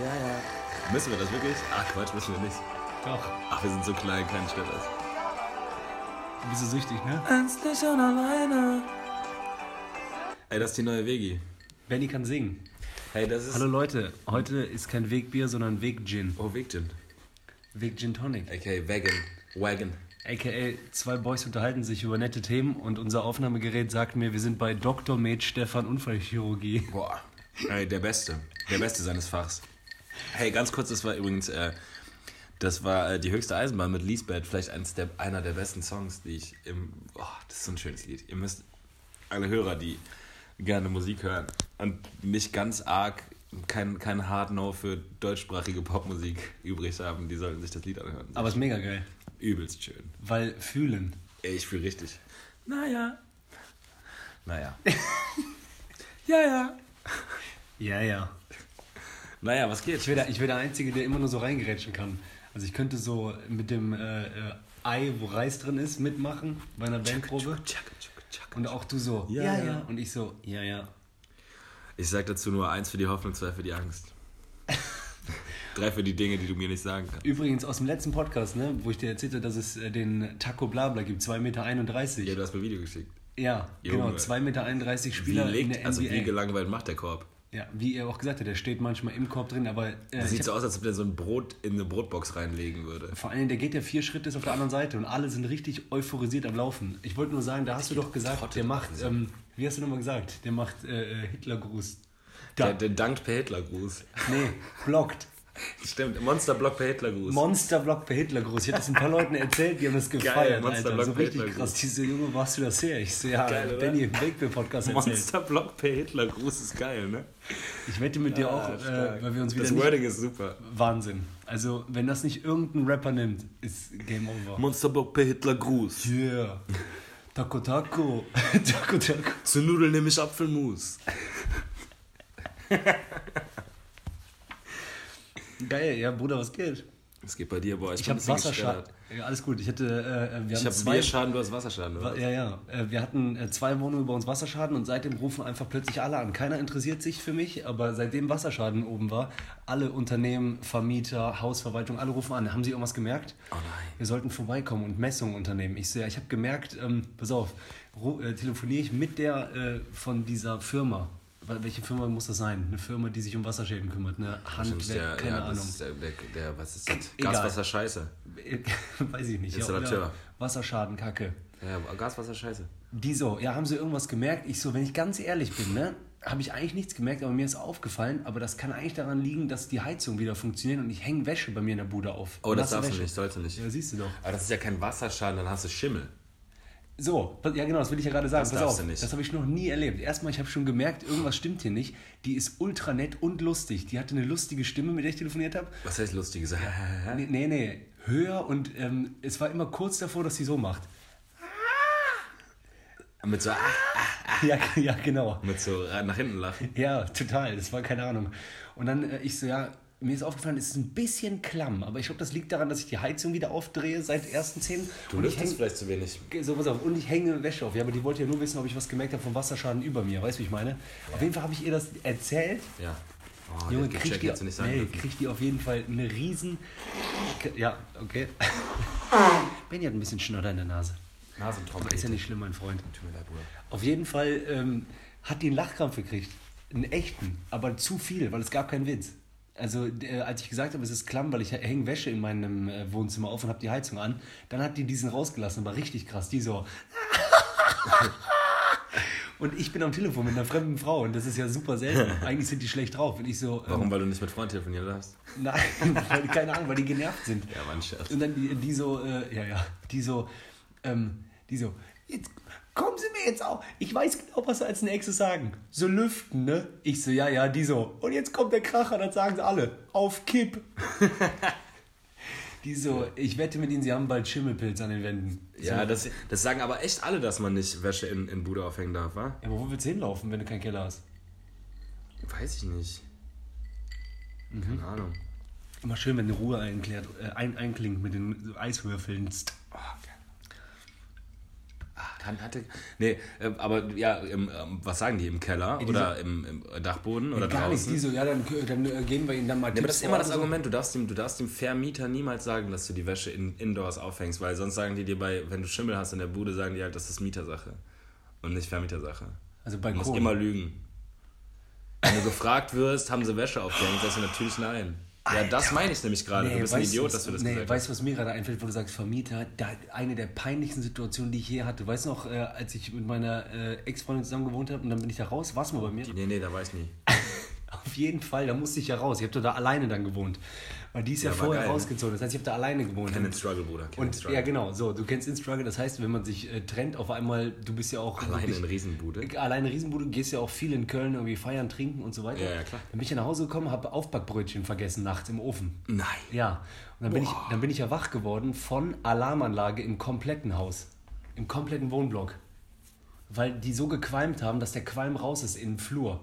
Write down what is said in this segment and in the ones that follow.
Ja, ja. Müssen wir das wirklich? Ach Quatsch, müssen wir nicht. Doch. Ach, wir sind so klein, kein stört das. Du bist so süchtig, ne? Ernstlich und alleine. Ey, das ist die neue Vegi. Benny kann singen. Hey, das ist. Hallo Leute, heute ist kein Wegbier, sondern Weggin. Oh, Vegan. Weg Gin Tonic. Okay, Wagon. Wagon. AKA, zwei Boys unterhalten sich über nette Themen und unser Aufnahmegerät sagt mir, wir sind bei Dr. Med Stefan Unfallchirurgie. Boah. Ey, der Beste. Der Beste seines Fachs. Hey, ganz kurz, das war übrigens, äh, das war äh, die höchste Eisenbahn mit Lisbeth. Vielleicht eins der, einer der besten Songs, die ich im. Oh, das ist so ein schönes Lied. Ihr müsst, alle Hörer, die gerne Musik hören und nicht ganz arg, kein, kein Hard No für deutschsprachige Popmusik übrig haben, die sollten sich das Lied anhören. Aber ist mega geil, Übelst schön. weil fühlen. Ey, ich fühle richtig. Naja. Naja. Ja, ja. Ja, ja. Naja, was geht? Ich wäre der, ich wär der Einzige, der immer nur so reingerätschen kann. Also ich könnte so mit dem äh, äh, Ei, wo Reis drin ist, mitmachen bei einer Bandprobe. Und auch du so, Ja, ja, ja. ja. Und ich so, ja, ja. Ich sag dazu nur eins für die Hoffnung, zwei für die Angst. Drei für die Dinge, die du mir nicht sagen kannst. Übrigens aus dem letzten Podcast, ne, wo ich dir erzählte, dass es äh, den Taco Blabla gibt, 2,31 Meter. Ja, du hast mir ein Video geschickt. Ja, genau, Junge. 2,31 Meter Wie Spieler in legt, der also wie NBA. gelangweilt macht der Korb? Ja, wie er auch gesagt hat, der steht manchmal im Korb drin, aber äh, Das ich sieht so aus, als ob der so ein Brot in eine Brotbox reinlegen würde. vor allem, der geht ja vier Schritte ist auf der anderen Seite und alle sind richtig euphorisiert am Laufen. Ich wollte nur sagen, da hast du doch gesagt, der macht, ähm, wie hast du nochmal gesagt, der macht äh, äh, Hitlergruß. Der, Da, der dankt per Hitlergruß. nee, blockt. Stimmt, Monsterblock per Hitlergruß. Monsterblock per Hitlergruß. Ich hatte das ein paar Leuten erzählt, die haben das gefeiert, Monsterblock Alter. So richtig krass. Diese Junge, wo hast du das her? Ich so, ja, Geil? Benny im Wakeboard-Podcast erzählt. Monsterblock per Hitlergruß ist geil, ne? Ich wette mit dir auch, Ah, äh, stark. weil wir uns wieder Das. Wording ist super. Wahnsinn. Also, wenn das nicht irgendein Rapper nimmt, ist Game Over. Monsterblock per Hitlergruß. Yeah. Taco Taco. Taco Taco. Zu Nudeln nehme ich Apfelmus. Geil, ja, Bruder, was geht? Was geht bei dir, boah? Ich ein habe Wasserschaden. Ja, alles gut. Ich hatte, äh, wir Ich habe zwei... Bierschaden, du hast Wasserschaden, oder? Ja, ja. Äh, Wir hatten äh, zwei Wohnungen über uns Wasserschaden und seitdem rufen einfach plötzlich alle an. Keiner interessiert sich für mich, aber seitdem Wasserschaden oben war, alle Unternehmen, Vermieter, Hausverwaltung, alle rufen an. Haben Sie irgendwas gemerkt? Oh nein. Wir sollten vorbeikommen und Messungen unternehmen. Ich ja, ich habe gemerkt, ähm, pass auf, äh, telefoniere ich mit der äh, von dieser Firma. Welche Firma muss das sein? Eine Firma, die sich um Wasserschäden kümmert, eine Handwerk, der, keine ja, Ahnung. ist der, der, der, was ist das? Egal. Gaswasser Scheiße. Weiß ich nicht. Ja, Installateur. oder Wasserschaden, Kacke. Ja, Gaswasser Scheiße. Die so, ja, haben sie irgendwas gemerkt? Ich so, wenn ich ganz ehrlich bin, ne, habe ich eigentlich nichts gemerkt, aber mir ist aufgefallen, aber das kann eigentlich daran liegen, dass die Heizung wieder funktioniert und ich hänge Wäsche bei mir in der Bude auf. Oh, das darfst du Wäsche. nicht, sollte nicht. Ja, siehst du doch. Aber das ist ja kein Wasserschaden, dann hast du Schimmel. So, ja genau, das will ich ja gerade sagen. Das Pass darfst auf, du nicht. das habe ich noch nie erlebt. Erstmal, ich habe schon gemerkt, irgendwas stimmt hier nicht. Die ist ultra nett und lustig. Die hatte eine lustige Stimme, mit der ich telefoniert habe. Was heißt lustiges? Nee, nee, nee, höher und ähm, es war immer kurz davor, dass sie so macht. Mit so, ah, Ja, ja, genau. mit so nach hinten lachen. Ja, total. Das war keine Ahnung. Und dann äh, ich so, ja, mir ist aufgefallen, es ist ein bisschen klamm, aber ich glaube, das liegt daran, dass ich die Heizung wieder aufdrehe seit ersten zehn. Du und ich lüftest häng, vielleicht zu wenig. so, pass auf, und ich hänge Wäsche auf. Ja, aber die wollte ja nur wissen, ob ich was gemerkt habe vom Wasserschaden über mir. Weißt du, wie ich meine? Auf jeden Fall habe ich ihr das erzählt. Ja. Oh, Junge, kriegt die, nee, kriegt die auf jeden Fall eine riesen... Ja, okay. Benny hat ein bisschen Schnodder in der Nase. Nasentrompete. Ist ja nicht schlimm, mein Freund. Tut mir leid, Bruder. Auf jeden Fall ähm, hat die einen Lachkrampf gekriegt. Einen echten, aber zu viel, weil es gab keinen Witz. Also äh, als ich gesagt habe, es ist klamm, weil ich hänge Wäsche in meinem äh, Wohnzimmer auf und habe die Heizung an, dann hat die diesen rausgelassen, aber richtig krass. Die so... und ich bin am Telefon mit einer fremden Frau und das ist ja super selten. Eigentlich sind die schlecht drauf. Und ich so... Ähm, Warum? Weil du nicht mit Freunden telefonieren darfst? Nein, weil, keine Ahnung, weil die genervt sind. Ja, war ein Scherz. Und dann die, die so, äh, ja, ja, die so, ähm, die so, jetzt kommen Sie mir jetzt auch. Ich weiß genau, was Sie als nächstes sagen. So lüften, ne? Ich so, ja, ja, die so. Und jetzt kommt der Kracher, das sagen sie alle. Auf Kipp. die so, ich wette mit Ihnen, Sie haben bald Schimmelpilz an den Wänden. So, Ja, das, das sagen aber echt alle, dass man nicht Wäsche in, in Bude aufhängen darf, wa? ja, aber wo willst du hinlaufen, wenn du keinen Keller hast? Weiß ich nicht. Keine Ahnung. Immer schön, wenn eine Ruhe einklärt, äh, ein, einklingt mit den Eiswürfeln. Oh, geil. Dann hatte. Nee, äh, aber ja, im, ähm, was sagen die? Im Keller Ja, oder im, im Dachboden oder Gar nicht draußen? die so, ja, dann, dann äh, gehen wir ihnen dann mal Ja, aber das ist immer das so. Argument, du darfst, dem, du darfst dem Vermieter niemals sagen, dass du die Wäsche in, indoors aufhängst, weil sonst sagen die dir bei, wenn du Schimmel hast in der Bude, sagen die halt, das ist Mietersache und nicht Vermietersache. Also Du bei musst Kohlen. immer lügen. Wenn du gefragt wirst, haben sie Wäsche aufgehängt, sagst du natürlich nein. Ja, das meine ich nämlich gerade. du bist ein Idiot, was, dass du das nee, gesagt weißt du, was mir gerade einfällt, wo du sagst Vermieter? Da, eine der peinlichsten Situationen, die ich je hatte. Weißt du noch, äh, als ich mit meiner äh, Ex-Freundin zusammen gewohnt habe und dann bin ich da raus, warst du mal bei mir? hast. Nee, nee, da weiß ich nie. Auf jeden Fall, da musste ich ja raus. Ich habe da alleine dann gewohnt. Weil die ist ja, Ja, vorher geil, ne? rausgezogen. Das heißt, ich habe da alleine gewohnt. Kenn den Struggle, Bruder. Den Und Struggle. ja, genau, so, du kennst den Struggle. Das heißt, wenn man sich äh, trennt, auf einmal, du bist ja auch. Alleine wirklich- in Riesenbude. Alleine Riesenbude, gehst ja auch viel in Köln irgendwie feiern, trinken und so weiter. Ja, ja, klar. Dann bin ich ja nach Hause gekommen, habe Aufbackbrötchen vergessen nachts im Ofen. Nein. Ja, und dann bin, ich, dann bin ich ja wach geworden von Alarmanlage im kompletten Haus. Im kompletten Wohnblock. Weil die so gequalmt haben, dass der Qualm raus ist in den Flur.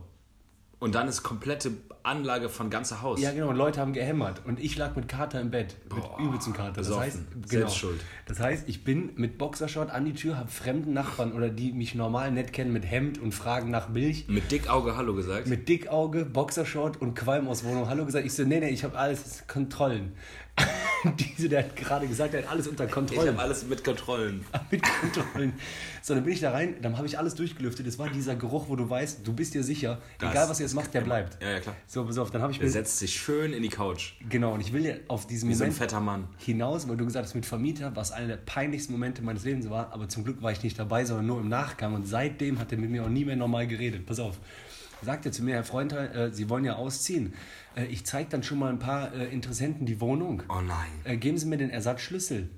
Und dann ist komplette Anlage von ganzer Haus. Ja, genau, und Leute haben gehämmert. Und ich lag mit Kater im Bett. Mit übelsten Kater. Das besoffen. heißt, genau. Selbst schuld. Das heißt, ich bin mit Boxershort an die Tür, habe fremden Nachbarn oder die mich normal nett kennen mit Hemd und fragen nach Milch. Mit Dickauge Hallo gesagt. Mit Dickauge, Boxershort und Qualm aus Wohnung. Hallo gesagt. Ich so, nee, nee, ich habe alles Kontrollen. Diese, der hat gerade gesagt, der hat alles unter ich Kontrolle. habe alles mit Kontrollen. mit Kontrollen. So, dann bin ich da rein, dann habe ich alles durchgelüftet. Das war dieser Geruch, wo du weißt, du bist dir sicher, Das egal was ihr jetzt macht, der bleibt. Ja, ja, klar. So, pass auf, dann habe ich Der setzt sich schön in die Couch. Genau, und ich will ja auf diesen Wie so ein Moment fetter Mann. hinaus, weil du gesagt hast, mit Vermieter, was einer der peinlichsten Momente meines Lebens war, aber zum Glück war ich nicht dabei, sondern nur im Nachgang und seitdem hat er mit mir auch nie mehr normal geredet. Pass auf. Sagt er zu mir, Herr Freund, äh, Sie wollen ja ausziehen. Äh, ich zeige dann schon mal ein paar äh, Interessenten die Wohnung. Oh nein. Äh, geben Sie mir den Ersatzschlüssel.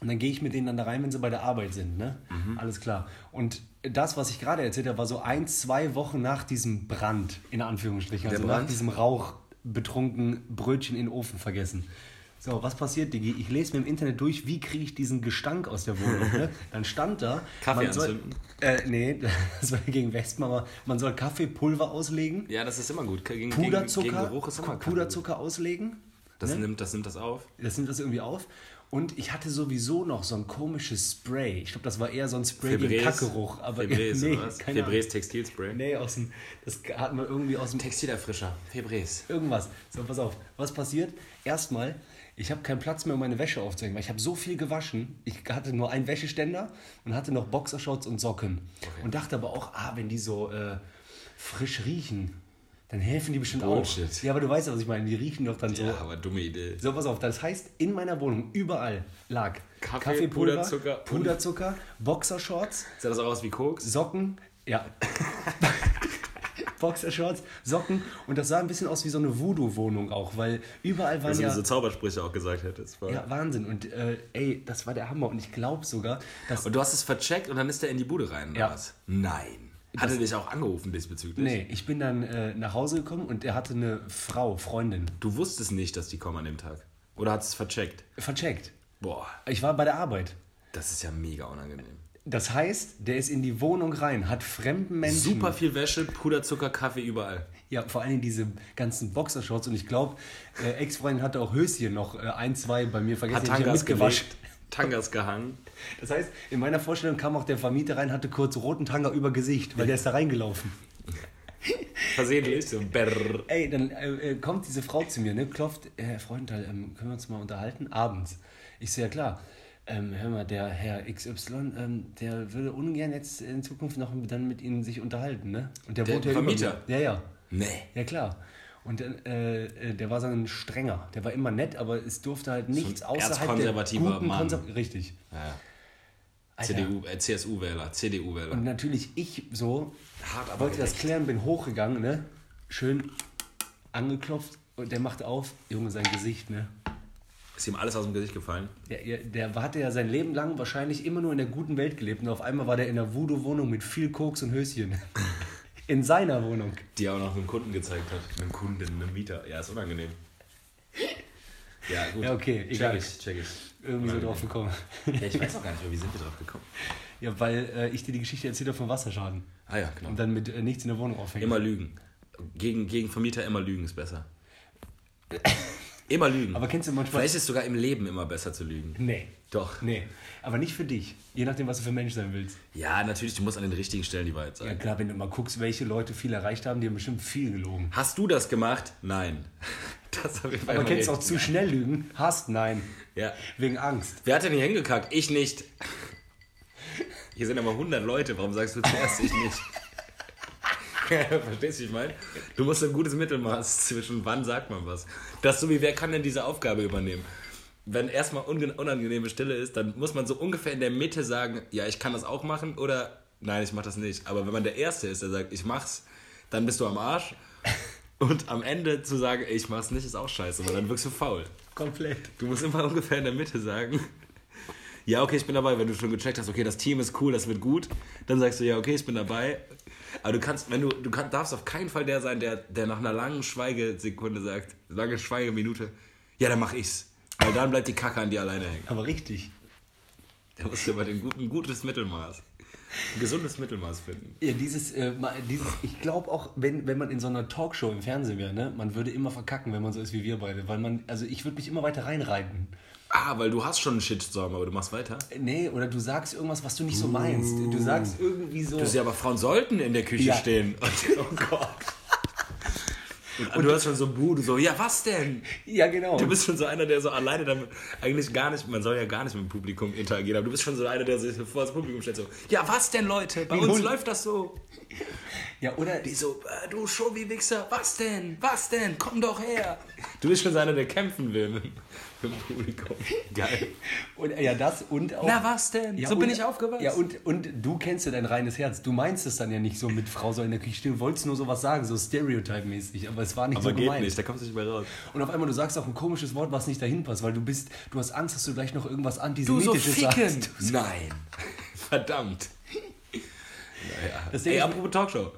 Und dann gehe ich mit denen dann da rein, wenn sie bei der Arbeit sind. Ne? Mhm. Alles klar. Und das, was ich gerade erzählt habe, war so ein, zwei Wochen nach diesem Brand, in Anführungsstrichen. Der Also nach Brand? diesem Rauch betrunken Brötchen in den Ofen vergessen. So, was passiert, Digi? Ich lese mir im Internet durch, wie kriege ich diesen Gestank aus der Wohnung. Ne? Dann stand da. Kaffee man soll, anzünden? äh, Nee, das war gegen Wespen, aber man soll Kaffeepulver auslegen, Ja, das ist immer gut. Gegen, Puderzucker, Gegen, gegen Geruch ist immer. Puderzucker auslegen. Das, ne? nimmt, das nimmt das auf. Das nimmt das irgendwie auf. Und ich hatte sowieso noch so ein komisches Spray. Ich glaube, das war eher so ein Spray gegen Kackgeruch. Aber nee, oder. Febreze Textilspray. Nee, aus dem, das hat man irgendwie aus dem Textilerfrischer. Febreze. irgendwas. So, pass auf. Was passiert? Erstmal, ich habe keinen Platz mehr, um meine Wäsche aufzuhängen, weil ich habe so viel gewaschen. Ich hatte nur einen Wäscheständer und hatte noch Boxershorts und Socken. Und dachte aber auch, ah, wenn die so äh, frisch riechen, dann helfen die bestimmt Bullshit. auch. Ja, aber du weißt ja, was ich meine. Die riechen doch dann so. Ja, aber dumme Idee. So, pass auf, das heißt, in meiner Wohnung überall lag Kaffee, Kaffeepulver, Puderzucker Puderzucker, Boxershorts, Sah das auch aus wie Koks? Socken, ja. Boxershorts, Socken und das sah ein bisschen aus wie so eine Voodoo-Wohnung auch, weil überall waren du ja, diese Zaubersprüche auch gesagt hättest. War- ja Wahnsinn und äh, ey, das war der Hammer und ich glaube sogar, dass Und du hast es vercheckt und dann ist der in die Bude rein, oder Ja. was? Nein. Hat er dich auch angerufen diesbezüglich? nee, ich bin dann äh, nach Hause gekommen und er hatte eine Frau, Freundin, Du wusstest nicht, dass die kommen an dem Tag. Oder hast es vercheckt? vercheckt. Boah, Ich war bei der Arbeit. das ist ja mega unangenehm. Das heißt, der ist in die Wohnung rein, hat fremden Menschen Super viel Wäsche, Puderzucker, Kaffee überall. Ja, vor allem diese ganzen Boxershorts und ich glaube, äh, Ex-Freundin hatte auch Höschen noch äh, ein, zwei bei mir vergessen. Hat hab ich Tangas Tangas gehangen. Das heißt, in meiner Vorstellung kam auch der Vermieter rein, hatte kurz roten Tanga über Gesicht, weil der ist da reingelaufen. Versehentlich, so brrr. Ey, dann äh, äh, kommt diese Frau zu mir, ne, klopft, äh, Herr Freundtal, ähm, können wir uns mal unterhalten? Abends. Ich so, ja klar. Ähm, hör mal, der Herr XY, ähm, der würde ungern jetzt in Zukunft noch dann mit Ihnen sich unterhalten, ne? Und der, Der wohnt ja Vermieter? Ja, ja. Nee. Ja, klar. Und äh, äh, der war so ein strenger. Der war immer nett, aber es durfte halt nichts außerhalb der guten Mann. Konser Richtig. Ja. CDU, äh, CSU-Wähler, CDU-Wähler. Und natürlich ich so, Hart, wollte das klären, bin hochgegangen, ne? Schön angeklopft und der macht auf, Junge, sein Gesicht, ne? Ist ihm alles aus dem Gesicht gefallen? Der, der, der hatte ja sein Leben lang wahrscheinlich immer nur in der guten Welt gelebt und auf einmal war der in einer Voodoo-Wohnung mit viel Koks und Höschen. In seiner Wohnung. Die er auch noch einem Kunden gezeigt hat. Einem Kunden, einem Mieter. Ja, ist unangenehm. Ja, gut. Ja, okay, egal. Check ich, check ich. Irgendwie so drauf gekommen. Ja, ich weiß auch gar nicht mehr, wie sind wir drauf gekommen? Ja, weil äh, ich dir die Geschichte erzählt habe vom Wasserschaden. Ah ja, genau. Und dann mit äh, nichts in der Wohnung aufhängen. Immer lügen. Gegen, gegen Vermieter immer lügen ist besser. Immer lügen. Aber kennst du manchmal. Vielleicht ist es sogar im Leben immer besser zu lügen. Nee. Doch. Nee. Aber nicht für dich. Je nachdem, was du für Mensch sein willst. Ja, natürlich, du musst an den richtigen Stellen die Wahrheit Ja, sagen. klar, wenn du mal guckst, welche Leute viel erreicht haben, die haben bestimmt viel gelogen. Hast du das gemacht? Nein. Das jeden Fall Aber kennst du auch zu schnell lügen? Hast? Nein. Ja. Wegen Angst. Wer hat denn hier hingekackt? Ich nicht. Hier sind aber 100 Leute, warum sagst du zuerst ich nicht? Verstehst du, ich meine? Du musst ein gutes Mittelmaß zwischen wann sagt man was. Das ist so wie, wer kann denn diese Aufgabe übernehmen? Wenn erstmal unangenehme Stille ist, dann muss man so ungefähr in der Mitte sagen, ja, ich kann das auch machen oder nein, ich mach das nicht. Aber wenn man der Erste ist, der sagt, ich mach's, dann bist du am Arsch. Und am Ende zu sagen, ey, ich mach's nicht, ist auch scheiße, weil dann wirkst du faul. Komplett. Du musst immer ungefähr in der Mitte sagen. Ja, okay, ich bin dabei. Wenn du schon gecheckt hast, okay, das Team ist cool, das wird gut, dann sagst du, ja, okay, ich bin dabei. Aber du kannst, wenn du, du kann, darfst auf keinen Fall der sein, der, der nach einer langen Schweigesekunde sagt, lange Schweigeminute, ja, dann mach ich's. Weil dann bleibt die Kacke an dir alleine hängen. Aber richtig. Da musst du immer den guten, ein gutes Mittelmaß, ein gesundes Mittelmaß finden. Ja, dieses, äh, dieses ich glaube auch, wenn, wenn man in so einer Talkshow im Fernsehen wäre, ne, man würde immer verkacken, wenn man so ist wie wir beide. Weil man, also ich würde mich immer weiter reinreiten. Ah, weil du hast schon einen Shitstorm, aber du machst weiter. Nee, oder du sagst irgendwas, was du nicht so meinst. Du sagst irgendwie so. Du siehst ja, aber Frauen sollten in der Küche Ja. stehen. Und, oh Gott. Und du hast schon so Buh, du so, ja, was denn? ja, genau. Du bist schon so einer, der so alleine damit eigentlich gar nicht, man soll ja gar nicht mit dem Publikum interagieren, aber du bist schon so einer, der sich vor das Publikum stellt, so, ja, was denn, Leute? Bei uns Hund. läuft das so. ja, oder Die so, äh, du Show-Wichser, was denn? Was denn? Komm doch her. Du bist schon einer, der kämpfen will mit, dem Publikum. Geil. Und, ja, das und auch. Na, was denn? Ja, so bin und- ich aufgewachsen. Ja, und, und du kennst ja dein reines Herz. Du meinst es dann ja nicht so mit Frau soll in der Küche stehen. Du wolltest nur sowas sagen, so stereotype-mäßig. Aber es war nicht aber so geht gemeint. nicht, da kommst du nicht mehr raus. Und auf einmal, du sagst auch ein komisches Wort, was nicht dahin passt, weil du bist, du hast Angst, dass du gleich noch irgendwas Du so Antisemitisches ficken. sagst. Du so- Nein. Verdammt. Das Ding Ey, ist- apropos Talkshow.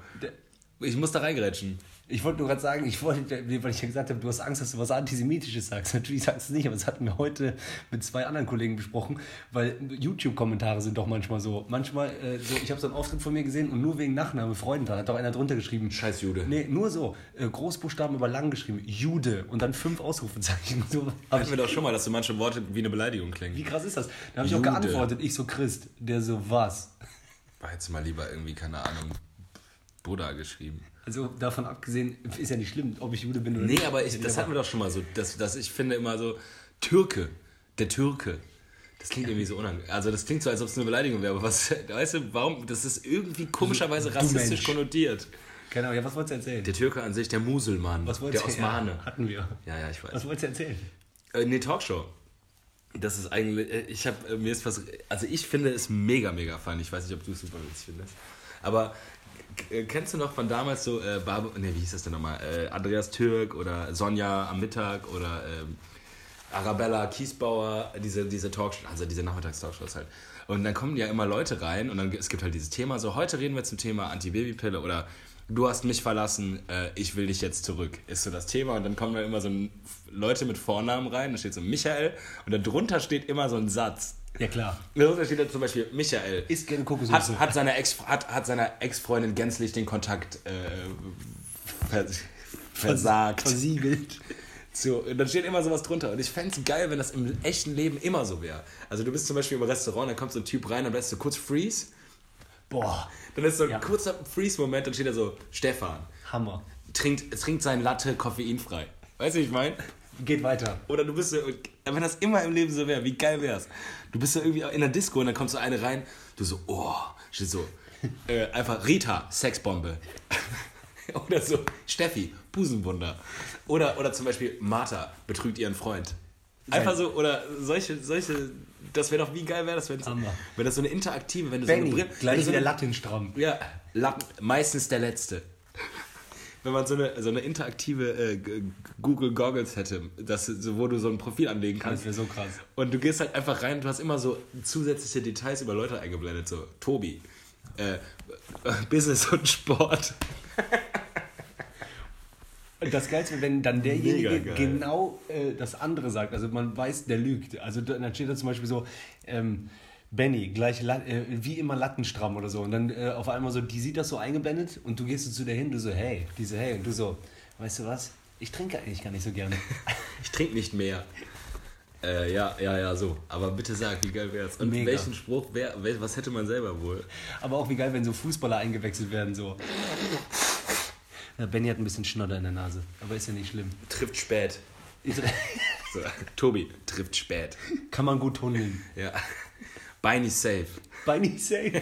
Ich muss da reingrätschen. Ich wollte nur gerade sagen, ich wollte, weil ich ja gesagt habe, du hast Angst, dass du was Antisemitisches sagst. Natürlich sagst du es nicht, aber das hatten wir heute mit zwei anderen Kollegen besprochen, weil YouTube-Kommentare sind doch manchmal so. Manchmal, äh, so, ich habe so einen Auftritt von mir gesehen und nur wegen Nachname Freudenthal hat doch einer drunter geschrieben. Scheiß Jude. Nee, nur so. Äh, Großbuchstaben über lang geschrieben. Jude und dann fünf Ausrufezeichen. So, Hatten ich, wir doch schon mal, dass so manche Worte wie eine Beleidigung klingen. wie krass ist das? Da habe ich auch geantwortet. Ich so Christ. Der so was. War jetzt mal lieber irgendwie, keine Ahnung, Buddha geschrieben. Also davon abgesehen, ist ja nicht schlimm, ob ich Jude bin oder Nee, nicht. aber ich, das hatten wir doch schon mal so, dass, dass ich finde immer so, Türke, der Türke. Das klingt irgendwie so unangenehm. Also das klingt so, als ob es eine Beleidigung wäre, aber was, weißt du, warum, das ist irgendwie komischerweise rassistisch konnotiert. Keine Ahnung, ja, was wolltest du erzählen? Der Türke an sich, der Muselmann, was der Osmane. Ja, hatten wir. Ja, ja, ich weiß. Was wolltest du erzählen? Äh, nee, Talkshow. Das ist eigentlich, äh, ich habe mir ist was, also ich finde es mega, mega funny. Ich weiß nicht, ob du es super witzig findest. Aber äh, kennst du noch von damals so, äh, Barbe, nee, wie hieß das denn nochmal? Äh, Andreas Türk oder Sonja am Mittag oder ähm, Arabella Kiesbauer, diese, diese Talkshows, also diese Nachmittagstalkshows halt. Und dann kommen ja immer Leute rein und dann es gibt halt dieses Thema, so heute reden wir zum Thema Antibabypille oder du hast mich verlassen, äh, ich will dich jetzt zurück, ist so das Thema. Und dann kommen da immer so Leute mit Vornamen rein, da steht so Michael und darunter steht immer so ein Satz. Ja, klar. Darunter steht da zum Beispiel Michael. Isst gerne Kokosnuss. Hat, hat seiner Ex, hat, hat seiner Ex-Freundin gänzlich den Kontakt äh, vers, versagt. Versiegelt. So, dann steht immer sowas drunter. Und ich fände es geil, wenn das im echten Leben immer so wäre. Also du bist zum Beispiel im Restaurant, dann kommt so ein Typ rein, dann lässt du kurz Freeze. Boah, Dann ist so ein Ja. kurzer Freeze-Moment, dann steht da so, Stefan, Hammer. trinkt, trinkt sein Latte koffeinfrei. Weißt du, wie ich meine? Geht weiter. Oder du bist so, wenn das immer im Leben so wäre, wie geil wär's? Du bist so irgendwie in der Disco und dann kommt so eine rein, du so, oh, steht so, äh, einfach Rita, Sexbombe. Oder so, Steffi, Busenwunder. Oder, oder zum Beispiel Martha betrügt ihren Freund. Einfach so, oder solche, solche, das wäre doch, wie geil wäre das, wenn das, wenn das so eine interaktive, wenn du so eine Benny, Brille, wenn gleich so wieder eine, Latin stramm. ja, Lappen, meistens der letzte. Wenn man so eine, so eine interaktive äh, Google Goggles hätte, das, so, wo du so ein Profil anlegen Das kannst. wäre so krass. Und du gehst halt einfach rein, du hast immer so zusätzliche Details über Leute eingeblendet, so Tobi, äh, Business und Sport. Das Geilste, wenn dann derjenige genau äh, das andere sagt. Also man weiß, der lügt. Also da- dann steht da zum Beispiel so, ähm, Benny, gleich äh, wie immer Lattenstramm oder so. Und dann äh, auf einmal so, die sieht das so eingeblendet und du gehst so zu der hin, du so, hey, diese hey. Und du so, weißt du was? Ich trinke eigentlich gar nicht so gerne. Ich trinke nicht mehr. Äh, ja, ja, ja, so. Aber bitte sag, wie geil wär's? Und Mega. welchen Spruch, wer, was hätte man selber wohl? Aber auch wie geil, wenn so Fußballer eingewechselt werden, so. Ja, Benny hat ein bisschen Schnodder in der Nase, aber ist ja nicht schlimm. Trifft spät. So, Tobi, trifft spät. Kann man gut tunneln. Ja. Beini safe. Beini safe.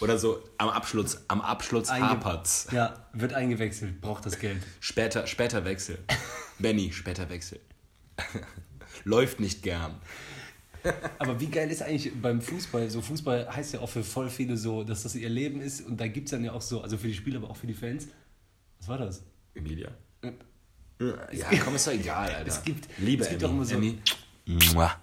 Oder so am Abschluss, am Abschluss Einge- hapert's. Ja, wird eingewechselt, braucht das Geld. Später, später Wechsel. Benny, später Wechsel. Läuft nicht gern. Aber wie geil ist eigentlich beim Fußball? So Fußball heißt ja auch für voll viele so, dass das ihr Leben ist und da gibt es dann ja auch so, also für die Spieler, aber auch für die Fans. Was war das? Emilia? Äh, Ja, komm, ist doch egal, Alter. Es gibt- Liebe es gibt Emmy. auch immer so- Emmy.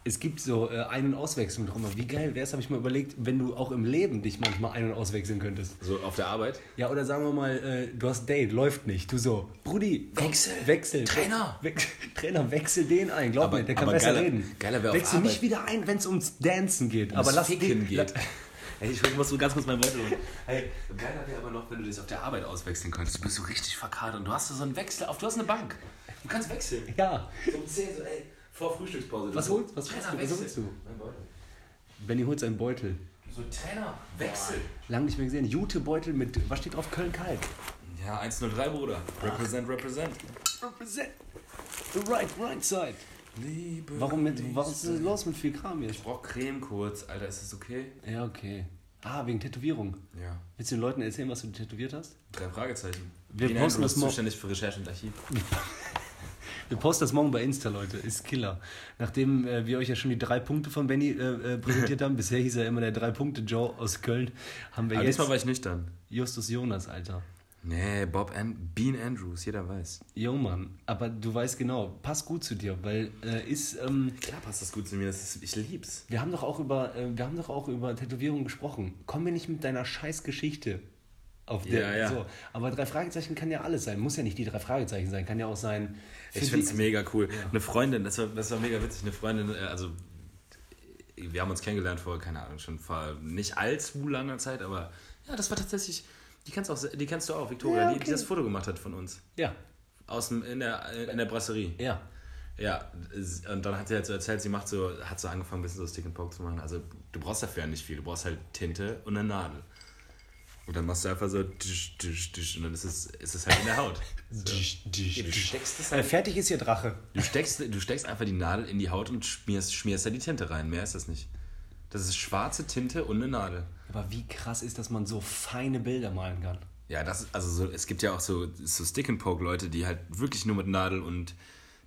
Es gibt so äh, Ein- und Auswechslung drum. Wie geil wäre es, habe ich mal überlegt, wenn du auch im Leben dich manchmal ein- und auswechseln könntest. So auf der Arbeit? Ja, oder sagen wir mal, äh, du hast ein Date, läuft nicht. Du so, Brudi, komm, Wechsel. Wechsel. Trainer. We Trainer, wechsel den ein. Glaub Aber- mir, der kann aber besser geiler- reden. geiler wär auf Wechsel Arbeit. nicht wieder ein, wenn es ums Dancen geht. Aber lass den, geht. La- Hey, ich muss so ganz kurz meinen Beutel holen. Hey, geiler wäre aber noch, wenn du dich auf der Arbeit auswechseln könntest. Du bist so richtig verkadert und du hast so einen Wechsel auf, du hast eine Bank. Du kannst wechseln. Ja. So um 10, so ey, vor Frühstückspause. Was holst- was holst du? Was holst du? Mein Beutel. Benny holt seinen Beutel. So, Trainer, Wechsel. Lang nicht mehr gesehen. Jutebeutel mit, was steht drauf? Köln-Kalk. Ja, 103, Bruder. Represent, represent. Represent the right, right side. Liebe. Warum, mit, was ist los mit viel Kram jetzt? Ich brauch Creme kurz, Alter, ist das okay? Ja, okay. Ah, wegen Tätowierung. Ja. Willst du den Leuten erzählen, was du tätowiert hast? Drei Fragezeichen. Wir posten Andrews das mo- zuständig für Recherche und Archiv. Wir posten das morgen bei Insta, Leute. Ist Killer. Nachdem äh, wir euch ja schon die drei Punkte von Benny äh, äh, präsentiert haben, bisher hieß er immer der Drei-Punkte-Joe aus Köln, haben wir Aber jetzt diesmal war ich nüchtern. Justus Jonas, Alter. Nee, Bob and Bean Andrews, jeder weiß. Jo, Mann. Aber du weißt genau, passt gut zu dir, weil äh, ist... Ähm, Klar passt das gut zu mir, das ist, ich lieb's. wir haben doch auch über, äh, wir haben doch auch über Tätowierungen gesprochen. Komm mir nicht mit deiner Scheißgeschichte auf der. Ja, ja. So. Aber drei Fragezeichen kann ja alles sein. Muss ja nicht die drei Fragezeichen sein. Kann ja auch sein. Ich die- find's mega cool. Eine Freundin, das war, das war mega witzig, eine Freundin, äh, also wir haben uns kennengelernt vor, keine Ahnung, schon vor nicht allzu langer Zeit, aber ja, das war tatsächlich, die kennst, auch, die kennst du auch, Victoria, Ja, die, die okay. das Foto gemacht hat von uns. Ja, Aus dem, in, der, in der Brasserie. ja. Ja, es- und dann hat sie halt so erzählt, sie macht so, hat so angefangen, ein bisschen so Stick and Poke zu machen. Also du brauchst dafür ja nicht viel, du brauchst halt Tinte und eine Nadel. Und dann machst du einfach so tisch, tisch, tisch, und dann ist es, ist es halt in der Haut. So. Ja, du steckst es Äh, fertig ist ihr Drache. Du steckst, du steckst einfach die Nadel in die Haut und schmierst, schmierst da die Tinte rein. Mehr ist das nicht. Das ist schwarze Tinte und eine Nadel. Aber wie krass ist, dass man so feine Bilder malen kann. Ja, das also so, es gibt ja auch so, so Stick and Poke Leute, die halt wirklich nur mit Nadel und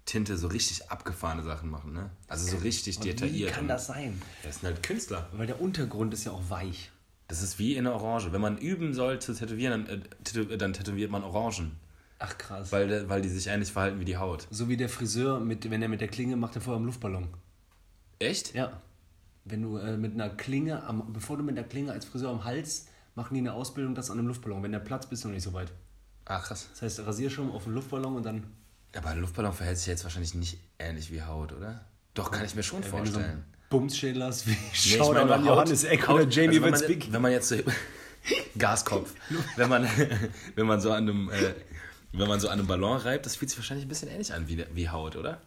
Tinte so richtig abgefahrene Sachen machen, ne? Also so richtig Aber detailliert. Wie kann und- das sein? Das sind halt Künstler. Weil der Untergrund ist ja auch weich. Das ist wie in der Orange. Wenn man üben soll zu tätowieren, dann, äh, tätow- dann tätowiert man Orangen. Ach krass. Weil, weil die sich ähnlich verhalten wie die Haut. so wie der Friseur, mit, wenn er mit der Klinge macht, er vorher einen Luftballon. Echt? Ja. Wenn du äh, mit einer Klinge, am, bevor du mit einer Klinge als Friseur am Hals, machen die eine Ausbildung, das an einem Luftballon. Wenn der Platz bist du noch nicht so weit. Ah, krass. Das heißt, Rasierschirm auf den Luftballon und dann. Aber ein Luftballon verhält sich jetzt wahrscheinlich nicht ähnlich wie Haut, oder? Doch, kann ich mir schon Äh, vorstellen. Hast, wie Nee, Shoutout an Haut- Johannes Eck oder Haut- Jamie also wenn, man, wenn man jetzt so, Gaskopf, wenn man, wenn man so an einem, äh, wenn man so an einem Ballon reibt, das fühlt sich wahrscheinlich ein bisschen ähnlich an wie, wie Haut, oder?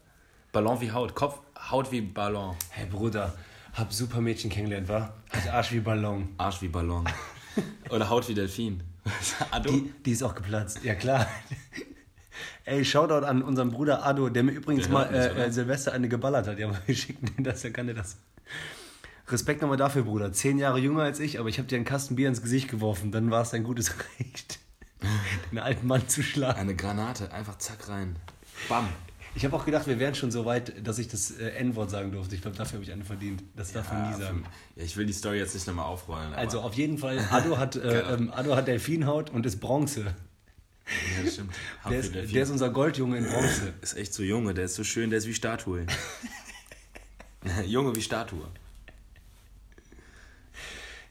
Ballon wie Haut, Kopf, Haut wie Ballon, Hey Bruder, hab super Mädchen kennengelernt, wa? Hat Arsch wie Ballon. Arsch wie Ballon. Oder Haut wie Delfin. Die, die ist auch geplatzt, ja klar. Ey, Shoutout an unseren Bruder Ado, der mir übrigens Der mal äh, äh, Silvester eine geballert hat. Ja, wir schicken den das, dann kann er das. Respekt nochmal dafür, Bruder. Zehn Jahre jünger als ich, aber ich habe dir einen Kasten Bier ins Gesicht geworfen. Dann war es dein gutes Recht, den alten Mann zu schlagen. Eine Granate, einfach zack rein. Bam. Ich habe auch gedacht, wir wären schon so weit, dass ich das äh, N-Wort sagen durfte. Ich glaube, dafür habe ich eine verdient. Das darf man nie sagen. Ja, ich will die Story jetzt nicht nochmal aufrollen. Also auf jeden Fall, Ado hat, äh, ähm, Ado hat Delfinhaut und ist Bronze. ja, das stimmt. Der ist, der ist unser Goldjunge in Bronze. Ist echt so Junge, der ist so schön, der ist wie Statue. Junge wie Statue.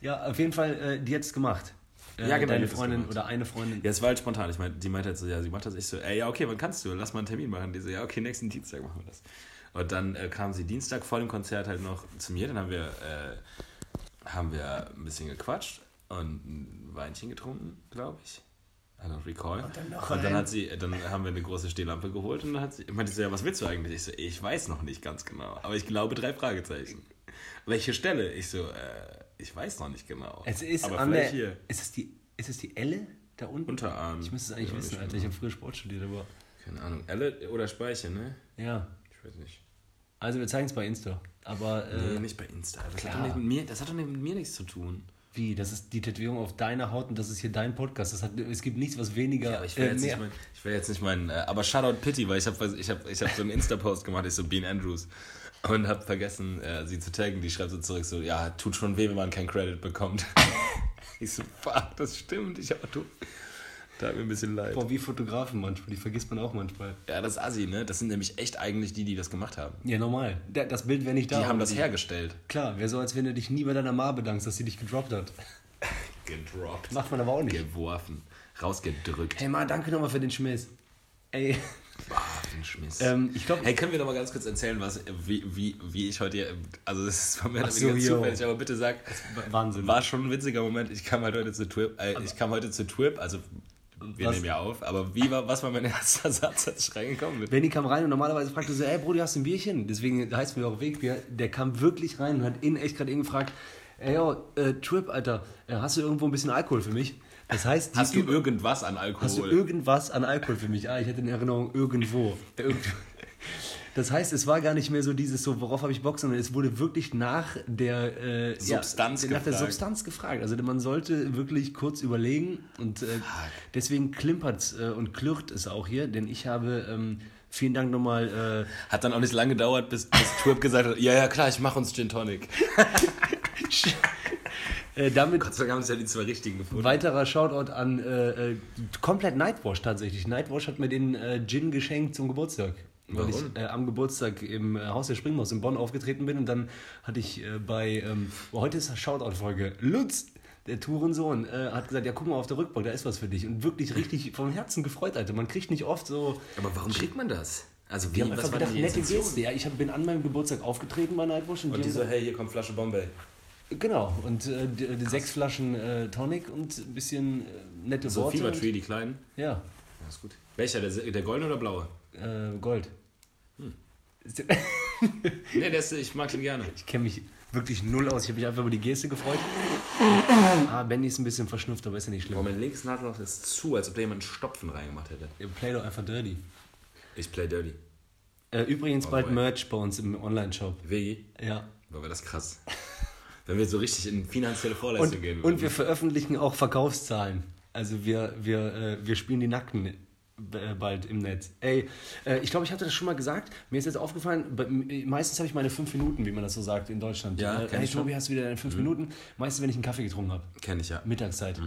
Ja, auf jeden Fall, äh, die hat es gemacht. Äh, Ja, genau, Deine Freundin oder eine Freundin. Ja, es war halt spontan. Ich meine, die meinte halt so, ja, sie macht das. Ich so, ey, ja, okay, wann kannst du? Lass mal einen Termin machen. Die so, ja, okay, nächsten Dienstag machen wir das. Und dann äh, kam sie Dienstag vor dem Konzert halt noch zu mir. Dann haben wir, äh, haben wir ein bisschen gequatscht und ein Weinchen getrunken, glaube ich. I don't recall. Und dann noch und dann hat sie, dann haben wir eine große Stehlampe geholt und dann hat sie, meinte sie, ja, was willst du eigentlich? Ich so, ich weiß noch nicht ganz genau, aber ich glaube drei Fragezeichen. Welche Stelle? Ich so, äh, ich weiß noch nicht genau. Es ist aber an der. hier. Ist es die, ist es die Elle da unten? Unterarm. Ich müsste es eigentlich Ja, wissen, Alter. Ich habe früher Sport studiert, aber. Keine Ahnung. Elle oder Speiche, ne? Ja. Ich weiß nicht. Also wir zeigen es bei Insta. Aber äh, Nee, nicht bei Insta. Das hat, klar. doch nicht mit mir, das hat doch nicht mit mir nichts zu tun. Wie? Das ist die Tätowierung auf deiner Haut und das ist hier dein Podcast. Das hat, es gibt nichts, was weniger. Ja, aber ich will äh, jetzt mehr. nicht mein, ich will jetzt nicht meinen, äh, aber Shoutout Pity, weil ich habe ich hab, ich hab so einen Insta-Post gemacht, ich so Bean Andrews und habe vergessen, äh, sie zu taggen. Die schreibt so zurück so, ja, tut schon weh, wenn man keinen Credit bekommt. ich so, fuck, das stimmt, ich aber hat mir ein bisschen leid. Boah, wie Fotografen manchmal, die vergisst man auch manchmal. Ja, das ist assi, ne? Das sind nämlich echt eigentlich die, die das gemacht haben. Ja, normal. Das Bild wäre nicht da. Die haben das hergestellt. Klar, wäre so, als wenn du dich nie bei deiner Ma bedankst, dass sie dich gedroppt hat. Gedroppt. Macht man aber auch nicht. Geworfen. Rausgedrückt. Hey Ma, danke nochmal für den Schmiss. Ey, Boah, den Schmiss. ähm, ich glaube, Hey, können wir noch mal ganz kurz erzählen, was, wie, wie, wie ich heute hier, also das ist mir Ach so, ganz yo. zufällig, aber bitte sag, Wahnsinn. war schon ein witziger Moment. Ich kam halt heute zu Twip, äh, ich kam heute zu Twip, also wir Was? nehmen ja auf, aber wie war, was war mein erster Satz, als ich reingekommen bin? Benny kam rein und normalerweise fragte so, hey Brudi, hast du ein Bierchen? Deswegen heißt mir auch Wegbier. Der kam wirklich rein und hat ihn echt gerade ihn gefragt, ey yo, äh, Trip, Alter, äh, hast du irgendwo ein bisschen Alkohol für mich? Das heißt, Hast du irgendwas an Alkohol? hast du irgendwas an Alkohol für mich? Ah, ich hatte in Erinnerung irgendwo. Das heißt, es war gar nicht mehr so dieses so, worauf habe ich Bock, sondern es wurde wirklich nach der äh, Substanz ja, nach der gefragt. Substanz gefragt. Also man sollte wirklich kurz überlegen und äh, deswegen klimpert äh, und klirrt es auch hier, denn ich habe ähm, vielen Dank nochmal äh, Hat dann auch nicht lange gedauert, bis, bis Twip gesagt hat, ja, ja, klar, ich mach uns Gin Tonic. äh, damit Gott sei Dank haben es ja die zwei richtigen gefunden. weiterer Shoutout an äh, äh, komplett Nightwash tatsächlich. Nightwash hat mir den äh, Gin geschenkt zum Geburtstag. Weil Warum? ich äh, am Geburtstag im äh, Haus der Springmaus in Bonn aufgetreten bin und dann hatte ich äh, bei, ähm, oh, heute ist Shoutout-Folge, Lutz, der Tourensohn, äh, hat gesagt, ja guck mal auf der Rückbank, da ist was für dich. Und wirklich richtig vom Herzen gefreut, Alter. Man kriegt nicht oft so, Aber warum kriegt man das? Also wie, wir haben was einfach gedacht, die nette? Geste. Ja, ich hab, bin an meinem Geburtstag aufgetreten bei Nightwash und, Und die so, hey, hier kommt Flasche Bombay. Genau, und äh, die, die sechs Flaschen äh, Tonic und ein bisschen äh, nette So Worte. Fever und- Tree, die kleinen. Ja, Ja, ist gut. Welcher, der, der goldene oder blaue? äh, Gold. Nee, ist, ich mag den gerne. Ich kenne mich wirklich null aus. Ich habe mich einfach über die Geste gefreut. ah, Benny ist ein bisschen verschnupft, aber ist ja nicht Boah, schlimm. mein linkes Nadelloch ist zu, als ob da jemand einen Stopfen reingemacht hätte. Ihr Play doch einfach dirty. Ich play dirty. Äh, übrigens Oh bald boy. Merch bei uns im Online-Shop. Wie? Ja. War das krass. Wenn wir so richtig in finanzielle Vorleistung Und, gehen und wir würden. veröffentlichen auch Verkaufszahlen. Also wir, wir, äh, wir spielen die Nackten bald im Netz. Ey, äh, ich glaube, ich hatte das schon mal gesagt. Mir ist jetzt aufgefallen, meistens habe ich meine fünf Minuten, wie man das so sagt in Deutschland. Ja, äh, kenn hey, ich. Tobi, hast du wieder deine fünf Minuten? Meistens, wenn ich einen Kaffee getrunken habe. Kenn ich ja. Mittagszeit.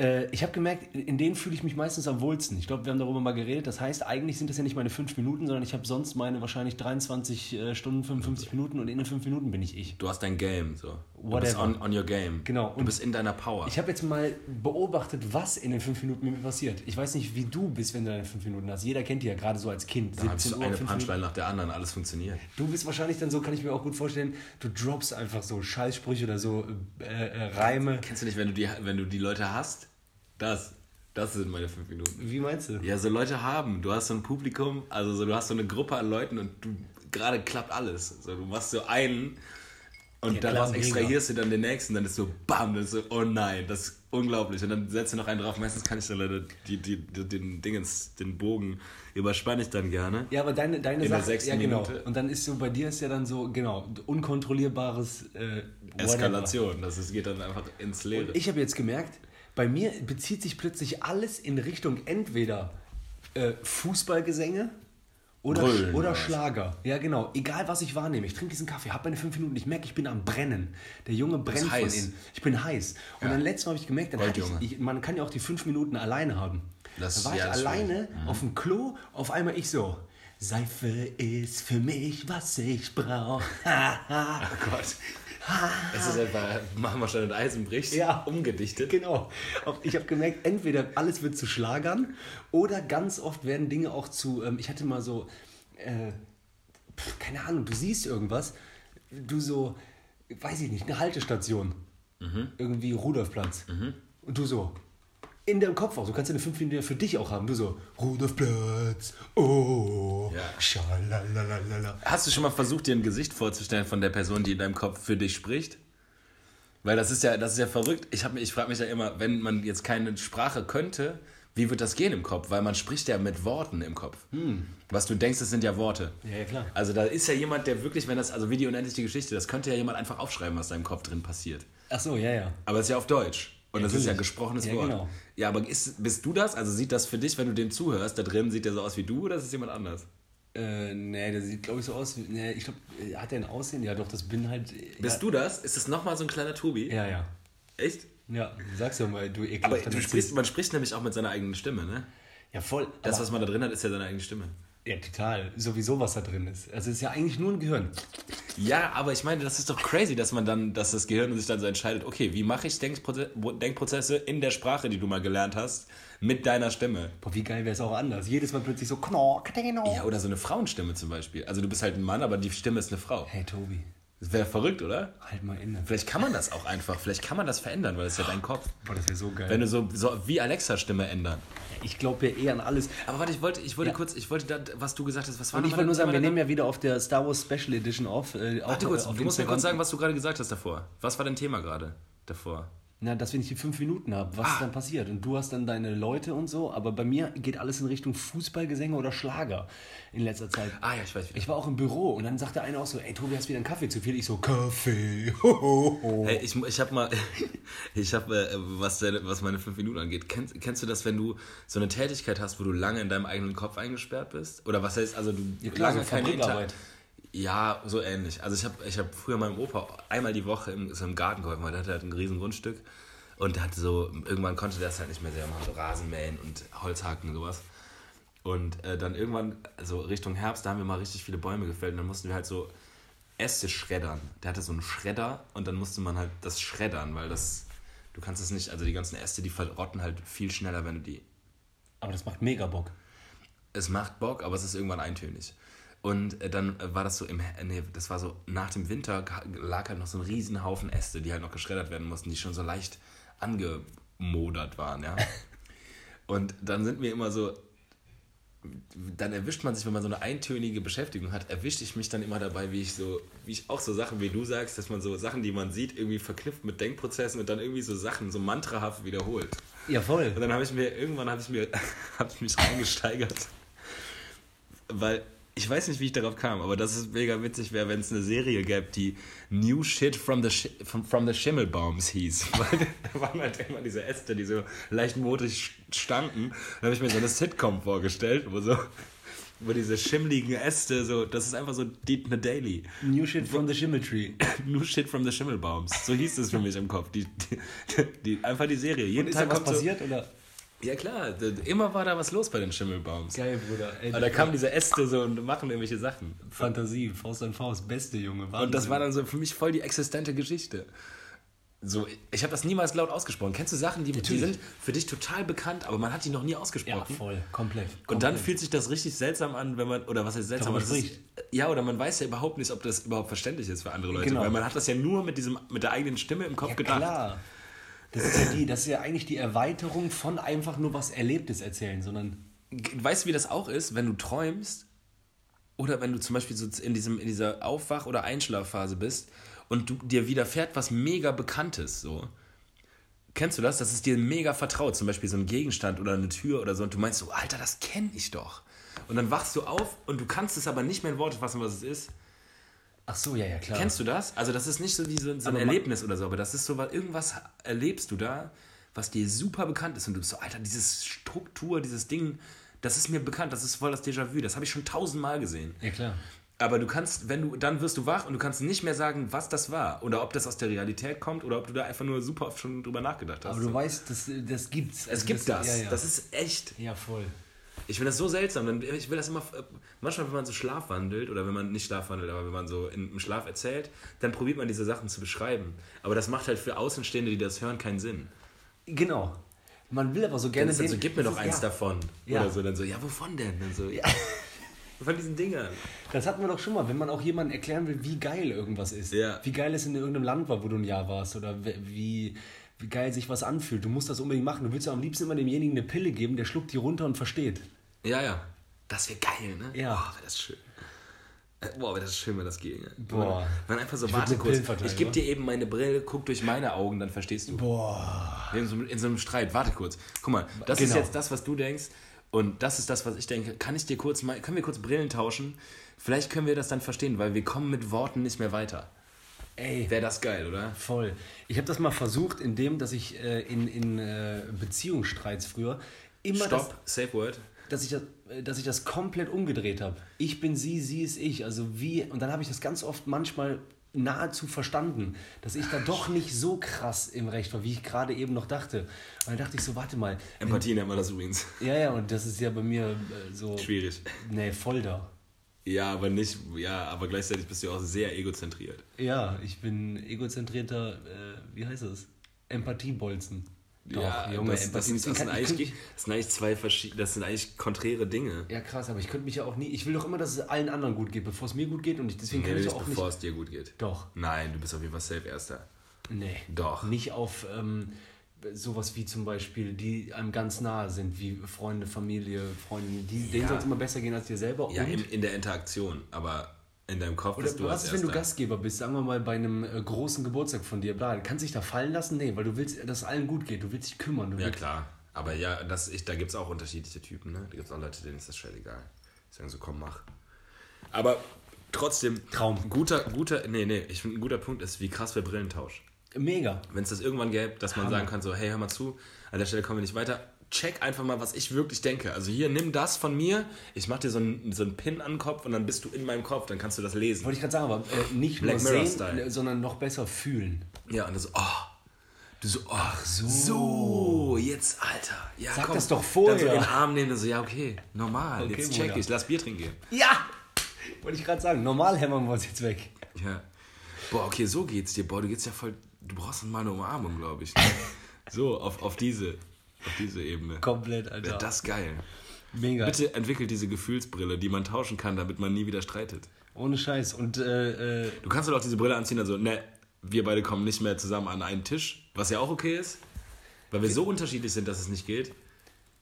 Äh, ich habe gemerkt, in denen fühle ich mich meistens am wohlsten. Ich glaube, wir haben darüber mal geredet. Das heißt, eigentlich sind das ja nicht meine fünf Minuten, sondern ich habe sonst meine wahrscheinlich 23 äh, Stunden, 55 Minuten und in den fünf Minuten bin ich ich. Du hast dein Game, so. Du bist Whatever. on, on your game. Genau. Du Und bist in deiner Power. Ich habe jetzt mal beobachtet, was in den fünf Minuten mit mir passiert. Ich weiß nicht, wie du bist, wenn du deine fünf Minuten hast. Jeder kennt die ja gerade so als Kind. da habe ich so eine Punchline nach der anderen, alles funktioniert. Du bist wahrscheinlich dann so, kann ich mir auch gut vorstellen, du droppst einfach so Scheißsprüche oder so äh, äh, Reime. Kennst du nicht, wenn du die, wenn du die Leute hast? Das. Das sind meine fünf Minuten. Wie meinst du? Ja, so Leute haben. Du hast so ein Publikum, also so, du hast so eine Gruppe an Leuten und du gerade klappt alles. So, du machst so einen und Ja, dann klar, extrahierst du dann den nächsten, dann ist so BAM, dann ist so, oh nein, das ist unglaublich. Und dann setzt du noch einen drauf. Meistens kann ich dann leider die, die, die, den Dingens, den Bogen überspanne ich dann gerne. Ja, aber deine, deine In Sache, ja genau. Minute. Und dann ist so, bei dir ist ja dann so, genau, unkontrollierbares äh. Eskalation, das ist, geht dann einfach ins Leere. Und ich habe jetzt gemerkt, bei mir bezieht sich plötzlich alles in Richtung entweder äh, Fußballgesänge oder, Brüllen, oder? Schlager. Ja, genau. Egal, was ich wahrnehme. Ich trinke diesen Kaffee, habe meine fünf Minuten. Ich merke, ich bin am Brennen. Der Junge brennt von innen. Ich bin heiß. Und Ja. dann letztes Mal habe ich gemerkt, dann hatte ich, ich, man kann ja auch die fünf Minuten alleine haben. Das- da war ja, ich alleine auf dem Klo, auf einmal ich so. Seife ist für mich, was ich brauche. Oh Gott. Es ist einfach Marmorstein und Eisen bricht, Ja. umgedichtet. Genau. Ich habe gemerkt, entweder alles wird zu Schlagern oder ganz oft werden Dinge auch zu. Ähm, ich hatte mal so, äh, keine Ahnung, du siehst irgendwas, du so, weiß ich nicht, eine Haltestation. Irgendwie Rudolfplatz. Und du so, in deinem Kopf auch. Du kannst ja eine 5 Minuten für dich auch haben. Du so, Rudolfplatz, oh, Ja. schalalalala. Hast du schon mal versucht, dir ein Gesicht vorzustellen von der Person, die in deinem Kopf für dich spricht? Weil das ist ja, das ist ja verrückt. Ich, hab ich frage mich ja immer, wenn man jetzt keine Sprache könnte, wie wird das gehen im Kopf? Weil man spricht ja mit Worten im Kopf. Was du denkst, das sind ja Worte. Ja, ja, klar. Also da ist ja jemand, der wirklich, wenn das, also wie die unendliche Geschichte, das könnte ja jemand einfach aufschreiben, was da im Kopf drin passiert. Ach so, ja, ja. Aber es ist ja auf Deutsch. Und das ist ja natürlich. gesprochenes Ja, Wort. genau. Ja, aber ist, bist du das? Also sieht das für dich, wenn du dem zuhörst, da drin sieht der so aus wie du oder ist es jemand anders? Äh, nee, der sieht, glaube ich, so aus wie. Nee, ich glaube, hat der ein Aussehen? Ja, doch, das bin halt. Bist ja, du das? Ist es nochmal so ein kleiner Tobi? Ja, ja. Echt? Ja, sag's ja mal, du Aber ekelhafter du sprichst, man spricht nämlich auch mit seiner eigenen Stimme, ne? Ja, voll. Das, aber- was man da drin hat, ist ja seine eigene Stimme. Ja, total. Sowieso, was da drin ist. Also, es ist ja eigentlich nur ein Gehirn. Ja, aber ich meine, das ist doch crazy, dass man dann, dass das Gehirn sich dann so entscheidet, okay, wie mache ich Denkproze Denkprozesse in der Sprache, die du mal gelernt hast, mit deiner Stimme? Boah, wie geil wäre es auch anders. Jedes Mal plötzlich so Knork. Ja, oder so eine Frauenstimme zum Beispiel. Also du bist halt ein Mann, aber die Stimme ist eine Frau. Hey, Tobi, Das wäre verrückt, oder? halt mal inne. Vielleicht kann man das auch einfach. Vielleicht kann man das verändern, weil das ist ja dein Kopf. Boah, das wäre so geil. Wenn du so, so wie Alexa-Stimme ändern. ich glaube ja eh an alles. Aber warte, ich wollte, ich wollte Ja. kurz, ich wollte da, was du gesagt hast, was war Und ich wollte nur sagen, wir nehmen ja wieder auf der Star Wars Special Edition auf. Äh, Warte kurz, auf du musst mir kurz sagen, was du gerade gesagt hast davor. Was war dein Thema gerade davor? Na, dass wir nicht die fünf Minuten haben, was Ah. dann passiert. Und du hast dann deine Leute und so, aber bei mir geht alles in Richtung Fußballgesänge oder Schlager in letzter Zeit. Ah ja, ich weiß wieder. Ich war auch im Büro und dann sagte einer auch so, ey Tobi, hast wieder einen Kaffee zu viel? Ich so, Kaffee. Ho, ho, ho. Hey, ich, ich habe mal, ich habe, äh, was, deine- was meine fünf Minuten angeht, kennst, kennst du das, wenn du so eine Tätigkeit hast, wo du lange in deinem eigenen Kopf eingesperrt bist? Oder was heißt, also du Ja, klar, lange so keine. Inter- Ja, so ähnlich. Also ich habe ich hab früher meinem Opa einmal die Woche im, so im Garten geholfen, weil der hatte halt ein riesen Grundstück und der hatte so, irgendwann konnte der das halt nicht mehr sehr machen, so Rasenmähen und Holzhacken und sowas. Und äh, dann irgendwann, also Richtung Herbst, da haben wir mal richtig viele Bäume gefällt und dann mussten wir halt so Äste schreddern. Der hatte so einen Schredder und dann musste man halt das schreddern, weil das, du kannst es nicht, also die ganzen Äste, die verrotten halt viel schneller, wenn du die Aber das macht mega Bock. es macht Bock, aber es ist irgendwann eintönig. Und äh, dann war das so im, nee, das war so nach dem Winter lag halt noch so ein riesen Haufen Äste, die halt noch geschreddert werden mussten, die schon so leicht angemodert waren, ja. Und dann sind wir immer so, dann erwischt man sich, wenn man so eine eintönige Beschäftigung hat, erwische ich mich dann immer dabei, wie ich so, wie ich auch so Sachen, wie du sagst, dass man so Sachen, die man sieht, irgendwie verknüpft mit Denkprozessen und dann irgendwie so Sachen so mantrahaft wiederholt. Ja, voll. Und dann habe ich mir, irgendwann habe ich mir, habe ich mich reingesteigert. Weil, ich weiß nicht, wie ich darauf kam, aber dass es mega witzig wäre, wenn es eine Serie gäbe, die New Shit from the, Sch from, from the Schimmelbaums hieß. Weil da waren halt immer diese Äste, die so leicht modrig standen. Da habe ich mir so eine Sitcom vorgestellt, wo so, wo diese schimmligen Äste so, das ist einfach so die, eine Daily. New shit from the Shimmeltree. New Shit from the Schimmelbaums. So hieß es für mich im Kopf. Die, die, die, einfach die Serie. Jeden Ist da Tag was kommt so, passiert oder? Ja klar, immer war da was los bei den Schimmelbaums. Geil, Bruder. Ey, Aber da kamen diese Äste so und machen irgendwelche Sachen. Fantasie, Faust an Faust, beste Junge. Und das war dann so für mich voll die existente Geschichte. So, ich habe das niemals laut ausgesprochen. Kennst du Sachen, die, die sind für dich total bekannt, aber man hat die noch nie Ja, ausgesprochen? voll, komplett. und dann fühlt sich das richtig seltsam an, wenn man, oder was heißt seltsam, ist, spricht. ja, oder man weiß ja überhaupt nicht, ob das überhaupt verständlich ist für andere Leute, Genau. weil man hat das ja nur mit diesem, mit der eigenen Stimme im Kopf Ja, gedacht. klar. Das ist ja die, das ist ja eigentlich die Erweiterung von einfach nur was Erlebtes erzählen, sondern Weißt du, wie das auch ist, wenn du träumst oder wenn du zum Beispiel so in, diesem, in dieser Aufwach- oder Einschlafphase bist und du, dir widerfährt was mega Bekanntes, so. Kennst du das? Das ist dir mega vertraut, zum Beispiel so ein Gegenstand oder eine Tür oder so und du meinst so, Alter, das kenne ich doch. Und dann wachst du auf und du kannst es aber nicht mehr in Worte fassen, was es ist. Ach so, ja, ja, klar. Kennst du das? Also das ist nicht so, wie so, so ein Aber Erlebnis oder so, aber das ist so, weil irgendwas erlebst du da, was dir super bekannt ist und du bist so, Alter, diese Struktur, dieses Ding, das ist mir bekannt, das ist voll das Déjà-vu, das habe ich schon tausendmal gesehen. Ja, klar. Aber du kannst, wenn du, dann wirst du wach und du kannst nicht mehr sagen, was das war oder ob das aus der Realität kommt oder ob du da einfach nur super oft schon drüber nachgedacht hast. Aber du weißt, das, das gibt's. es Also gibt das, Ja, ja. das ist echt. ja, voll. Ich finde das so seltsam. Dann- Ich will das immer. Manchmal, wenn man so schlafwandelt oder wenn man nicht schlafwandelt, aber wenn man so im Schlaf erzählt, dann probiert man diese Sachen zu beschreiben. Aber das macht halt für Außenstehende, die das hören, keinen Sinn. Genau. Man will aber so Dann gerne ist dann so, gib mir doch eins ja. davon. Ja. Oder so, dann so, ja, wovon denn? Dann so, ja. Von diesen Dingern. Das hatten wir doch schon mal, wenn man auch jemandem erklären will, wie geil irgendwas ist. Ja. Wie geil es in irgendeinem Land war, wo du ein Jahr warst. Oder wie, wie geil sich was anfühlt. Du musst das unbedingt machen. Du willst ja am liebsten immer demjenigen eine Pille geben, der schluckt die runter und versteht. Ja, ja. Das wäre geil, ne? Ja. Boah, wäre das schön. Äh, Boah, wäre das schön, wenn das ginge. Boah. Wenn einfach so, Ich warte kurz, ich gebe dir eben meine Brille, guck durch meine Augen, dann verstehst du. Boah. In so, in so einem Streit, warte kurz. Guck mal, das ist Genau. jetzt das, was du denkst und das ist das, was ich denke. Kann ich dir kurz mal, können wir kurz Brillen tauschen? Vielleicht können wir das dann verstehen, weil wir kommen mit Worten nicht mehr weiter. Ey. Wäre das geil, oder? Voll. Ich habe das mal versucht, indem, dass ich äh, in, in äh, Beziehungsstreits früher immer das, Stopp, Safe Word. Dass ich das, äh, dass ich das komplett umgedreht habe. Ich bin sie, sie ist ich. Also wie, und dann habe ich das ganz oft manchmal nahezu verstanden, dass ich da doch nicht so krass im Recht war, wie ich gerade eben noch dachte. Und dann dachte ich so, warte mal. Empathie nennt man das übrigens. Ja, ja, und das ist ja bei mir äh, so. Schwierig. Nee, voll da. Ja, aber nicht, ja, aber gleichzeitig bist du auch sehr egozentriert. Ja, ich bin egozentrierter, äh, wie heißt das? Empathiebolzen. Doch, ja, Junge, das, das, das, Deswegen sind eigentlich, das sind eigentlich zwei verschiedene, das sind eigentlich konträre Dinge. Ja, krass, aber ich könnte mich ja auch nie. Ich will doch immer, dass es allen anderen gut geht, bevor es mir gut geht. Und ich, deswegen Nee, kann ich auch bevor nicht. es dir gut geht. Doch. Nein, du bist auf jeden Fall safe Erster. Nee. Doch. Nicht auf ähm, sowas wie zum Beispiel, die einem ganz nahe sind, wie Freunde, Familie, Freunde. Die, Denen Ja. soll es immer besser gehen als dir selber. Ja, in, in der Interaktion, aber in deinem Kopf oder bist du was ist, wenn du. Gastgeber bist, sagen wir mal bei einem äh, großen Geburtstag von dir, bla, kannst dich da fallen lassen? Nee, weil du willst, dass es allen gut geht. Du willst dich kümmern. Du Ja, klar. Aber ja, das, ich, da gibt es auch unterschiedliche Typen, ne? Da gibt es auch Leute, denen ist das scheißegal. Die sagen so, komm, mach. Aber trotzdem, Traum. Guter, guter, nee, nee, ich finde ein guter Punkt ist, wie krass wäre Brillentausch. Mega. Wenn es das irgendwann gäbe, dass man Hammer. sagen kann, so, hey, hör mal zu, an der Stelle kommen wir nicht weiter. Check einfach mal, was ich wirklich denke. Also hier, nimm das von mir, ich mach dir so einen, so einen Pin an den Kopf und dann bist du in meinem Kopf, dann kannst du das lesen. Wollte ich gerade sagen, aber äh, nicht Black nur Mirror sehen, Style. äh, sondern noch besser fühlen. Ja, und das so, oh. Du so, ach so. So, jetzt, Alter. Ja, Sag komm. das doch vorher. Dann so in den Arm nehmen und so, ja, okay, normal. Okay, jetzt check Bruder. ich, lass Bier trinken gehen. Ja! Wollte ich gerade sagen, normal hämmern wir uns jetzt weg. Ja. Boah, okay, so geht's dir. Boah, du geht's ja voll. Du brauchst mal eine Umarmung, glaube ich. so, auf, auf diese, auf diese Ebene. Komplett, Alter. Wäre das geil. Mega. Bitte entwickelt diese Gefühlsbrille, die man tauschen kann, damit man nie wieder streitet. Ohne Scheiß. Und äh, äh, Du kannst doch auch diese Brille anziehen, also, ne, wir beide kommen nicht mehr zusammen an einen Tisch, was ja auch okay ist, weil wir so unterschiedlich sind, dass es nicht geht.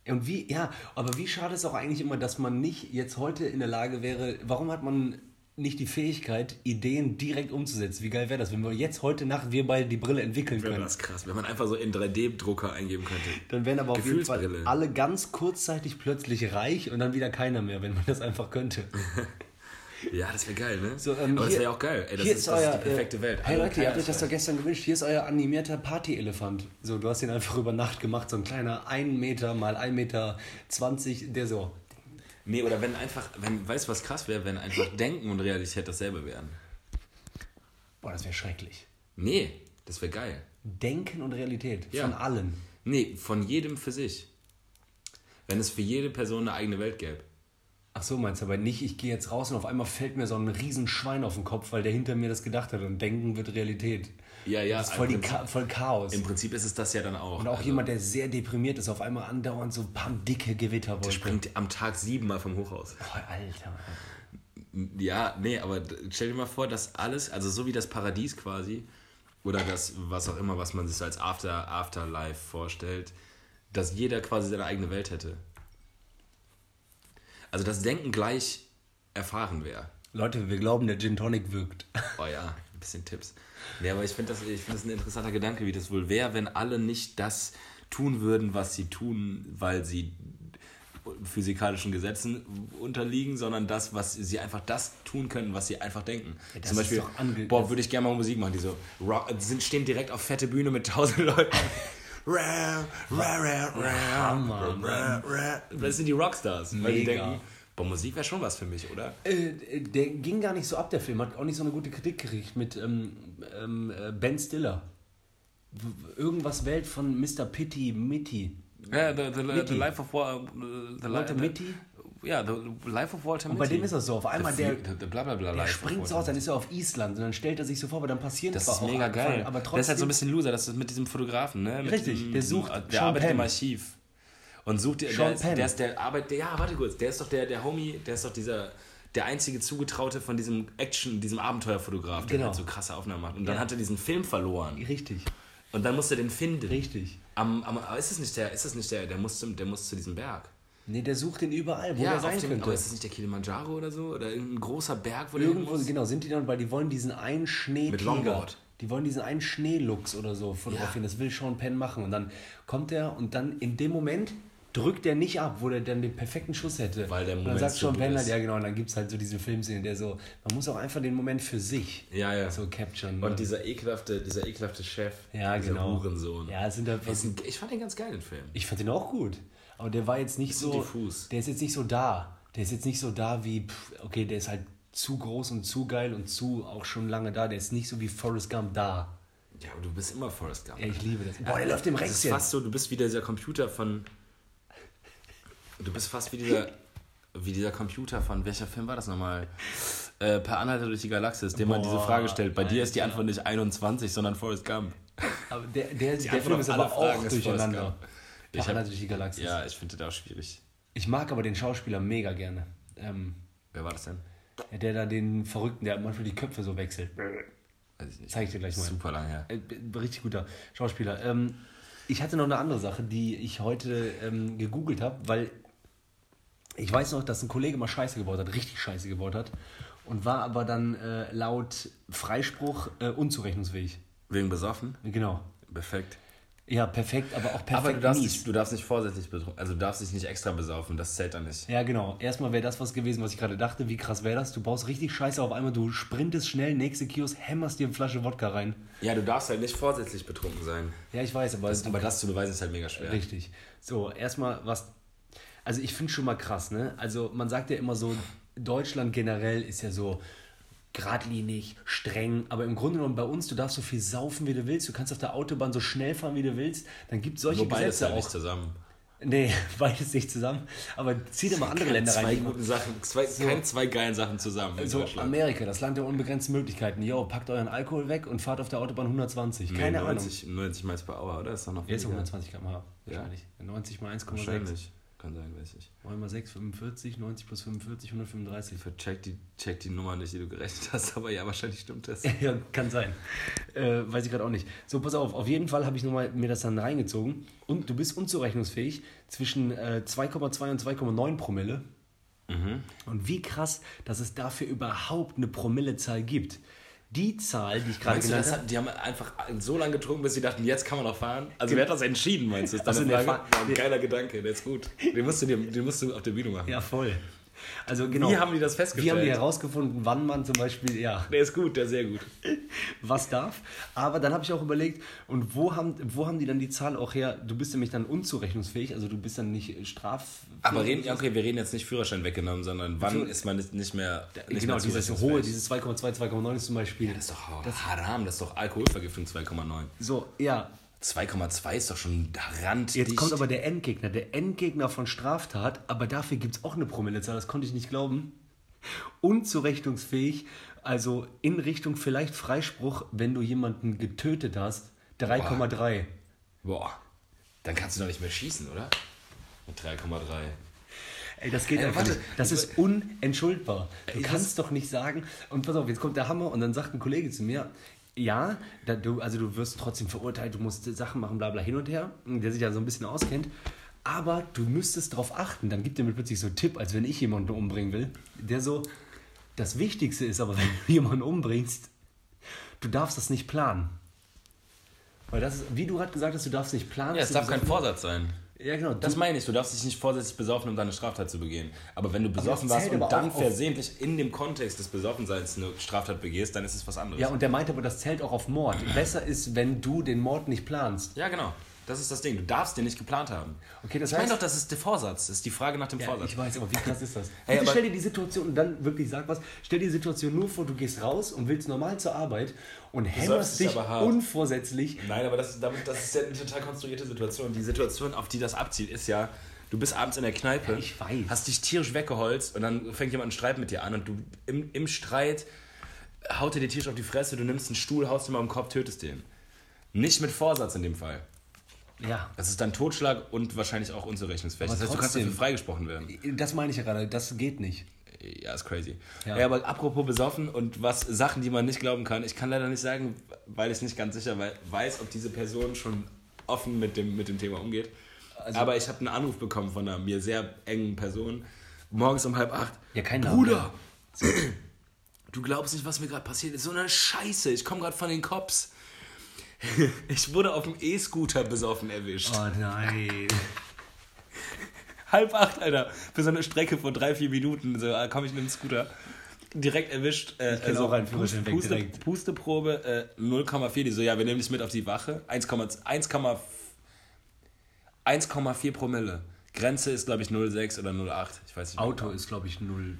und wie, ja, aber wie schade ist auch eigentlich immer, dass man nicht jetzt heute in der Lage wäre, warum hat man nicht die Fähigkeit, Ideen direkt umzusetzen? Wie geil wäre das, wenn wir jetzt heute Nacht wir beide die Brille entwickeln Wäre können? das krass, wenn man einfach so in 3D-Drucker eingeben könnte. Dann wären aber auf jeden Fall alle ganz kurzzeitig plötzlich reich und dann wieder keiner mehr, wenn man das einfach könnte. Ja, das wäre geil, ne? So, ähm, Aber das wäre ja auch geil. Ey, das, hier ist, ist das euer, ist die perfekte äh, Welt. Hey Alle Leute, ihr habt euch das doch gestern gewünscht. Hier ist euer animierter Party-Elefant. So, du hast ihn einfach über Nacht gemacht. So ein kleiner 1 Meter mal 1 Meter 20, der so. Nee, oder wenn einfach, wenn, weißt du, was krass wäre, wenn einfach Denken und Realität dasselbe wären? Boah, das wäre schrecklich. Nee, das wäre geil. Denken und Realität. Ja. Von allen. Nee, von jedem für sich. Wenn es für jede Person eine eigene Welt gäbe. Ach so, meinst du aber nicht, ich gehe jetzt raus und auf einmal fällt mir so ein riesen Schwein auf den Kopf, weil der hinter mir das gedacht hat und Denken wird Realität. Ja, ja. Das ist voll, Prinzip- Cha voll Chaos. Im Prinzip ist es das ja dann auch. Und auch Also, jemand, der sehr deprimiert ist, auf einmal andauernd so ein paar dicke Gewitterwolken. der springt am Tag siebenmal vom Hochhaus. Boah, Alter. Ja, nee, aber stell dir mal vor, dass alles, also so wie das Paradies quasi, oder das, was auch immer, was man sich so als After, Afterlife vorstellt, dass jeder quasi seine eigene Welt hätte. Also das Denken gleich erfahren wäre. Leute, wir glauben, der Gin Tonic wirkt. Oh ja, ein bisschen Tipps. Nee, aber ich finde das, ich find das ein interessanter Gedanke, wie das wohl wäre, wenn alle nicht das tun würden, was sie tun, weil sie physikalischen Gesetzen unterliegen, sondern das, was sie einfach das tun können, was sie einfach denken. Ja, das Zum Beispiel, ist doch ange- boah, würde ich gerne mal Musik machen, die so rock, sind, stehen direkt auf fette Bühne mit tausend Leuten. Ra, ra, ra, ra, Hammer, ra, ra. Das sind die Rockstars, weil die Mega. denken, boah, Musik wäre schon was für mich, oder? Äh, der ging gar nicht so ab, der Film. Hat auch nicht so eine gute Kritik gekriegt mit ähm, ähm, äh, Ben Stiller. Irgendwas Welt von Mr. Pitty Mitty. Ja, the, the, Mitty. the Life of the, Walter the, Mitty? Ja, the Life of Walter Und bei dem ist das so. Auf einmal the, der, the, the bla bla bla der springt so Walter aus, dann ist er auf Island und dann stellt er sich so vor, aber dann passieren Das zwar ist auch mega geil. Aber trotzdem, der ist halt so ein bisschen Loser, das ist mit diesem Fotografen, ne? Mit Richtig, dem, der sucht Der Sean arbeitet Penn. im Archiv. Und sucht, der, Sean der, ist, Penn. der ist der Arbeit, der, ja, warte kurz, der ist doch der, der Homie, der ist doch dieser, der einzige Zugetraute von diesem Action, diesem Abenteuerfotograf, der Genau. halt so krasse Aufnahmen macht. Und dann Ja. hat er diesen Film verloren. Richtig. Und dann muss er den finden. Richtig. Am, am, ist es nicht der, ist es nicht der, der muss, zum, der muss zu diesem Berg. Nee, der sucht den überall, wo Ja, der auf sein dem, könnte. aber ist es nicht der Kilimanjaro oder so? Oder irgendein großer Berg, wo der Irgendwo, muss? genau, sind die dann, weil die wollen diesen einen Schneetiger. Longboard. Die wollen diesen einen Schneelux oder so fotografieren. Das will Sean Penn machen. Und dann kommt er und dann in dem Moment drückt er nicht ab, wo der dann den perfekten Schuss hätte. Weil der und Moment dann sagt gut Penn halt, ja genau, und dann gibt es halt so diese Filmszene, der so, man muss auch einfach den Moment für sich Ja, ja. so capturen. ne? Und dieser ekelhafte, dieser ekelhafte Chef, ja, dieser genau. Hurensohn. Ja, sind da, ein- Ich fand den ganz geil, den Film. ich fand den auch gut. Aber der war jetzt nicht so. diffus. Der ist jetzt nicht so da. Der ist jetzt nicht so da wie, pff, okay, der ist halt zu groß und zu geil und zu auch schon lange da. Der ist nicht so wie Forrest Gump da. Ja, aber du bist immer Forrest Gump. Ja, ich liebe das. Boah, der läuft im Rex jetzt. fast so, du bist wie dieser Computer von. Du bist fast wie dieser. Wie dieser Computer von. Welcher Film war das nochmal? Äh, per Anhalter durch die Galaxis, dem man diese Boah, Frage stellt. Bei dir ist die. Antwort nicht 21, sondern Forrest Gump. Aber der, der, der Film ist aber Fragen auch durcheinander. Ich hab- durch die Galaxis. Ja, ich finde das auch schwierig. Ich mag aber den Schauspieler mega gerne. Ähm, Wer war das denn? ja, der da den Verrückten, der manchmal die Köpfe so wechselt. Weiß ich nicht. Zeig ich dir gleich mal. Super lang her. Äh, richtig guter Schauspieler. Ähm, ich hatte noch eine andere Sache, die ich heute ähm, gegoogelt habe, weil ich weiß noch, dass ein Kollege mal Scheiße gebaut hat, richtig Scheiße gebaut hat und war aber dann äh, laut Freispruch äh, unzurechnungsfähig. Wegen besoffen? Genau. Perfekt. Ja, perfekt, aber auch perfekt Aber du darfst, mies. nicht, du darfst nicht vorsätzlich betrunken, also du darfst dich nicht extra besaufen, das zählt dann nicht. Ja, genau. Erstmal wäre das was gewesen, was ich gerade dachte. Wie krass wäre das? Du baust richtig Scheiße auf einmal, du sprintest schnell, nächste Kiosk, hämmerst dir eine Flasche Wodka rein. Ja, du darfst halt nicht vorsätzlich betrunken sein. Ja, ich weiß, aber, Das, aber das zu beweisen ist halt mega schwer. Richtig. So, erstmal was. Also ich finde schon mal krass, ne? Also man sagt ja immer so, Deutschland generell ist ja so geradlinig, streng, aber im Grunde genommen bei uns, du darfst so viel saufen, wie du willst, du kannst auf der Autobahn so schnell fahren, wie du willst, dann gibt es solche Nur beides Gesetze halt auch. nicht zusammen. Nee, beides nicht zusammen, aber zieh dir mal andere Länder zwei rein. die- guten Sachen, zwei, keine zwei geilen Sachen zusammen in So, Deutschland. Amerika, das Land der unbegrenzten Möglichkeiten. Jo, packt euren Alkohol weg und fahrt auf der Autobahn 120. Keine nee, Ahnung. 90, 90 Miles per Hour, oder? Ist doch noch Jetzt weniger. 120 km/h. Wahrscheinlich. 90 mal 1,6. Wahrscheinlich. Kann sein, weiß ich. 9 mal 6, 45, 90 plus 45, 135. Check die, check die Nummer nicht, die du gerechnet hast, aber ja, wahrscheinlich stimmt das. Ja, kann sein. Äh, weiß ich gerade auch nicht. So, pass auf. Auf jeden Fall habe ich nochmal mir das dann reingezogen. Und du bist unzurechnungsfähig zwischen äh, 2,2 und 2,9 Promille. Mhm. Und wie krass, dass es dafür überhaupt eine Promillezahl gibt. Die Zahl, die ich gerade Meinst genannt das habe. hat, die haben einfach so lange getrunken, bis sie dachten, jetzt kann man noch fahren? Also wer hat das entschieden, meinst du? Ist Also Frage? War ein geiler Gedanke, der ist gut. Den musst du, dir, den musst du auf der Bühne machen. Ja, voll. Also genau. Wie haben die das Wie haben festgestellt? die herausgefunden, wann man zum Beispiel, ja, Der ist gut, der ist sehr gut. was darf. Aber dann habe ich auch überlegt, und wo haben, wo haben die dann die Zahl auch her? Du bist nämlich dann unzurechnungsfähig, also du bist dann nicht straf. Aber reden, ja, okay, wir reden jetzt nicht Führerschein weggenommen, sondern wann ist man nicht nicht mehr nicht genau, mehr dieses hohe, dieses 2,2, 2,9 ist zum Beispiel. Das ist doch haram, das ist doch Alkoholvergiftung 2,9. So, ja. 2,2 ist doch schon randdicht. Jetzt kommt aber der Endgegner, der Endgegner von Straftat, aber dafür gibt es auch eine Promillezahl, das konnte ich nicht glauben. Unzurechnungsfähig, also in Richtung vielleicht Freispruch, wenn du jemanden getötet hast, 3,3. Boah, dann kannst du doch nicht mehr schießen, oder? Mit 3,3. Ey, das geht Ey, einfach warte, nicht. Das ist unentschuldbar. Du Ich kannst doch nicht sagen, und pass auf, jetzt kommt der Hammer und dann sagt ein Kollege zu mir, ja, da, du, also du wirst trotzdem verurteilt, du musst Sachen machen, bla bla hin und her, der sich ja so ein bisschen auskennt, aber du müsstest darauf achten, dann gibt er mir plötzlich so einen Tipp, als wenn ich jemanden umbringen will, der so, das Wichtigste ist aber, wenn du jemanden umbringst, du darfst das nicht planen. Weil das ist, wie du gerade gesagt hast, du darfst nicht planen. Ja, es darf kein Vorsatz sein. Ja, genau. Das meine ich, du darfst dich nicht vorsätzlich besaufen, um deine Straftat zu begehen. Aber wenn du besoffen warst und dann versehentlich in dem Kontext des Besoffenseins eine Straftat begehst, dann ist es was anderes. ja, und der meinte aber, das zählt auch auf Mord. Besser ist, wenn du den Mord nicht planst. Ja, genau. Das ist das Ding. Du darfst den nicht geplant haben. Okay, das ich meine doch, das ist der Vorsatz. Das ist die Frage nach dem Ja, Vorsatz. ich weiß, aber wie krass ist das? Ey, stell dir die Situation und dann wirklich sag was. Stell dir die Situation nur vor, du gehst raus und willst normal zur Arbeit und hämmerst dich unvorsätzlich. Nein, aber das, damit, das ist ja eine total konstruierte Situation. Die Situation, auf die das abzielt, ist ja, du bist abends in der Kneipe, Ja, ich weiß. hast dich tierisch weggeholzt und dann fängt jemand einen Streit mit dir an und du im, im Streit haut er dir tierisch auf die Fresse, du nimmst einen Stuhl, haust ihm mal am Kopf, tötest den. Nicht mit Vorsatz in dem Fall. Ja, Das ist dann Totschlag und wahrscheinlich auch unzurechnungsfähig. Das heißt, du kannst dafür freigesprochen werden. das meine ich ja gerade. Das geht nicht. ja, ist crazy. Ja. Ja. aber apropos besoffen und was Sachen, die man nicht glauben kann, ich kann leider nicht sagen, weil ich nicht ganz sicher wei- weiß, ob diese Person schon offen mit dem, mit dem Thema umgeht. Also- aber ich habe einen Anruf bekommen von einer mir sehr engen Person, morgens um halb acht. Ja, kein Name. Bruder, du glaubst nicht, was mir gerade passiert ist. So eine Scheiße, ich komme gerade von den Cops. Ich wurde auf dem E-Scooter besoffen erwischt. Oh nein. Halb acht, Alter. Für so eine Strecke von drei, vier Minuten. So komme ich mit dem Scooter. Direkt erwischt. Äh, Ich kenn auch einen Führerschein weg Puste, direkt. Pusteprobe äh, 0,4. Die so, ja, wir nehmen dich mit auf die Wache. 1,1 1,4 1,4 Promille. Grenze ist, glaube ich, 0,6 oder 0,8. Ich weiß nicht. Auto genau. ist, glaube ich, 0.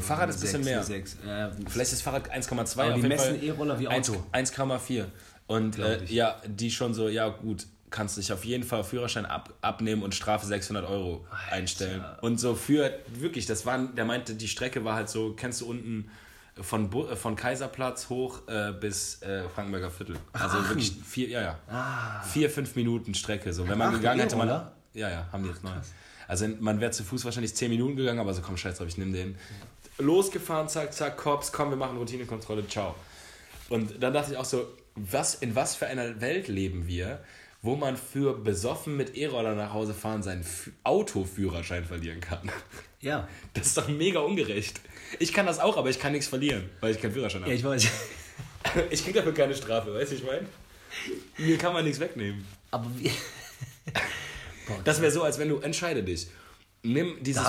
Fahrrad ist ein bisschen mehr. 6. Ja, Vielleicht ist Fahrrad 1,2. Aber auf die messen E-Roller wie Auto. 1 1,4. Und äh, ja, die schon so, ja gut, kannst dich auf jeden Fall Führerschein ab, abnehmen und Strafe 600 Euro einstellen. Und so für, wirklich, das waren, der meinte, die Strecke war halt so, kennst du unten von, äh, von Kaiserplatz hoch äh, bis äh, Frankenberger Viertel. Also Aachen. wirklich vier, ja, ja. Ah. Vier, fünf Minuten Strecke. So, wenn man Aachen gegangen hätte, man. E-Roller? Ja, ja, haben die jetzt neu. Also man wäre zu Fuß wahrscheinlich 10 Minuten gegangen, aber so komm, scheiß drauf, ich nehme den. Losgefahren, zack, zack, Cops, komm, wir machen Routinekontrolle, ciao. Und dann dachte ich auch so, was, in was für einer Welt leben wir, wo man für besoffen mit E-Roller nach Hause fahren seinen Fü- Autoführerschein verlieren kann. ja. Das ist doch mega ungerecht. Ich kann das auch, aber ich kann nichts verlieren, weil ich keinen Führerschein ja, habe. ich weiß. Ich krieg dafür keine Strafe, weißt du, ich meine? Mir kann man nichts wegnehmen. Aber wie. Das wäre so, als wenn du entscheide dich. Nimm dieses,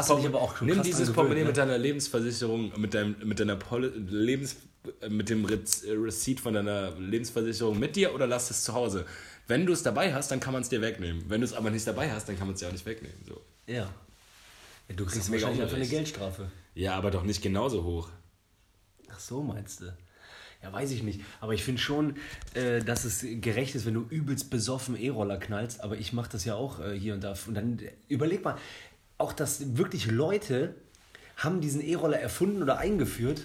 Portemonnaie ne? mit deiner Lebensversicherung, mit, deinem, mit deiner Poli Lebens mit dem äh, Receipt von deiner Lebensversicherung mit dir oder lass es zu Hause. Wenn du es dabei hast, dann kann man es dir wegnehmen. Wenn du es aber nicht dabei hast, dann kann man es dir auch nicht wegnehmen. So. Ja. ja du kriegst wahrscheinlich einfach eine. Geldstrafe. Ja, aber doch nicht genauso hoch. Ach so, meinst du? Ja, weiß ich nicht. Aber ich finde schon, äh, dass es gerecht ist, wenn du übelst besoffen E-Roller knallst. Aber ich mache das ja auch äh, hier und da. Und dann äh, überleg mal, auch dass wirklich Leute haben diesen E-Roller erfunden oder eingeführt.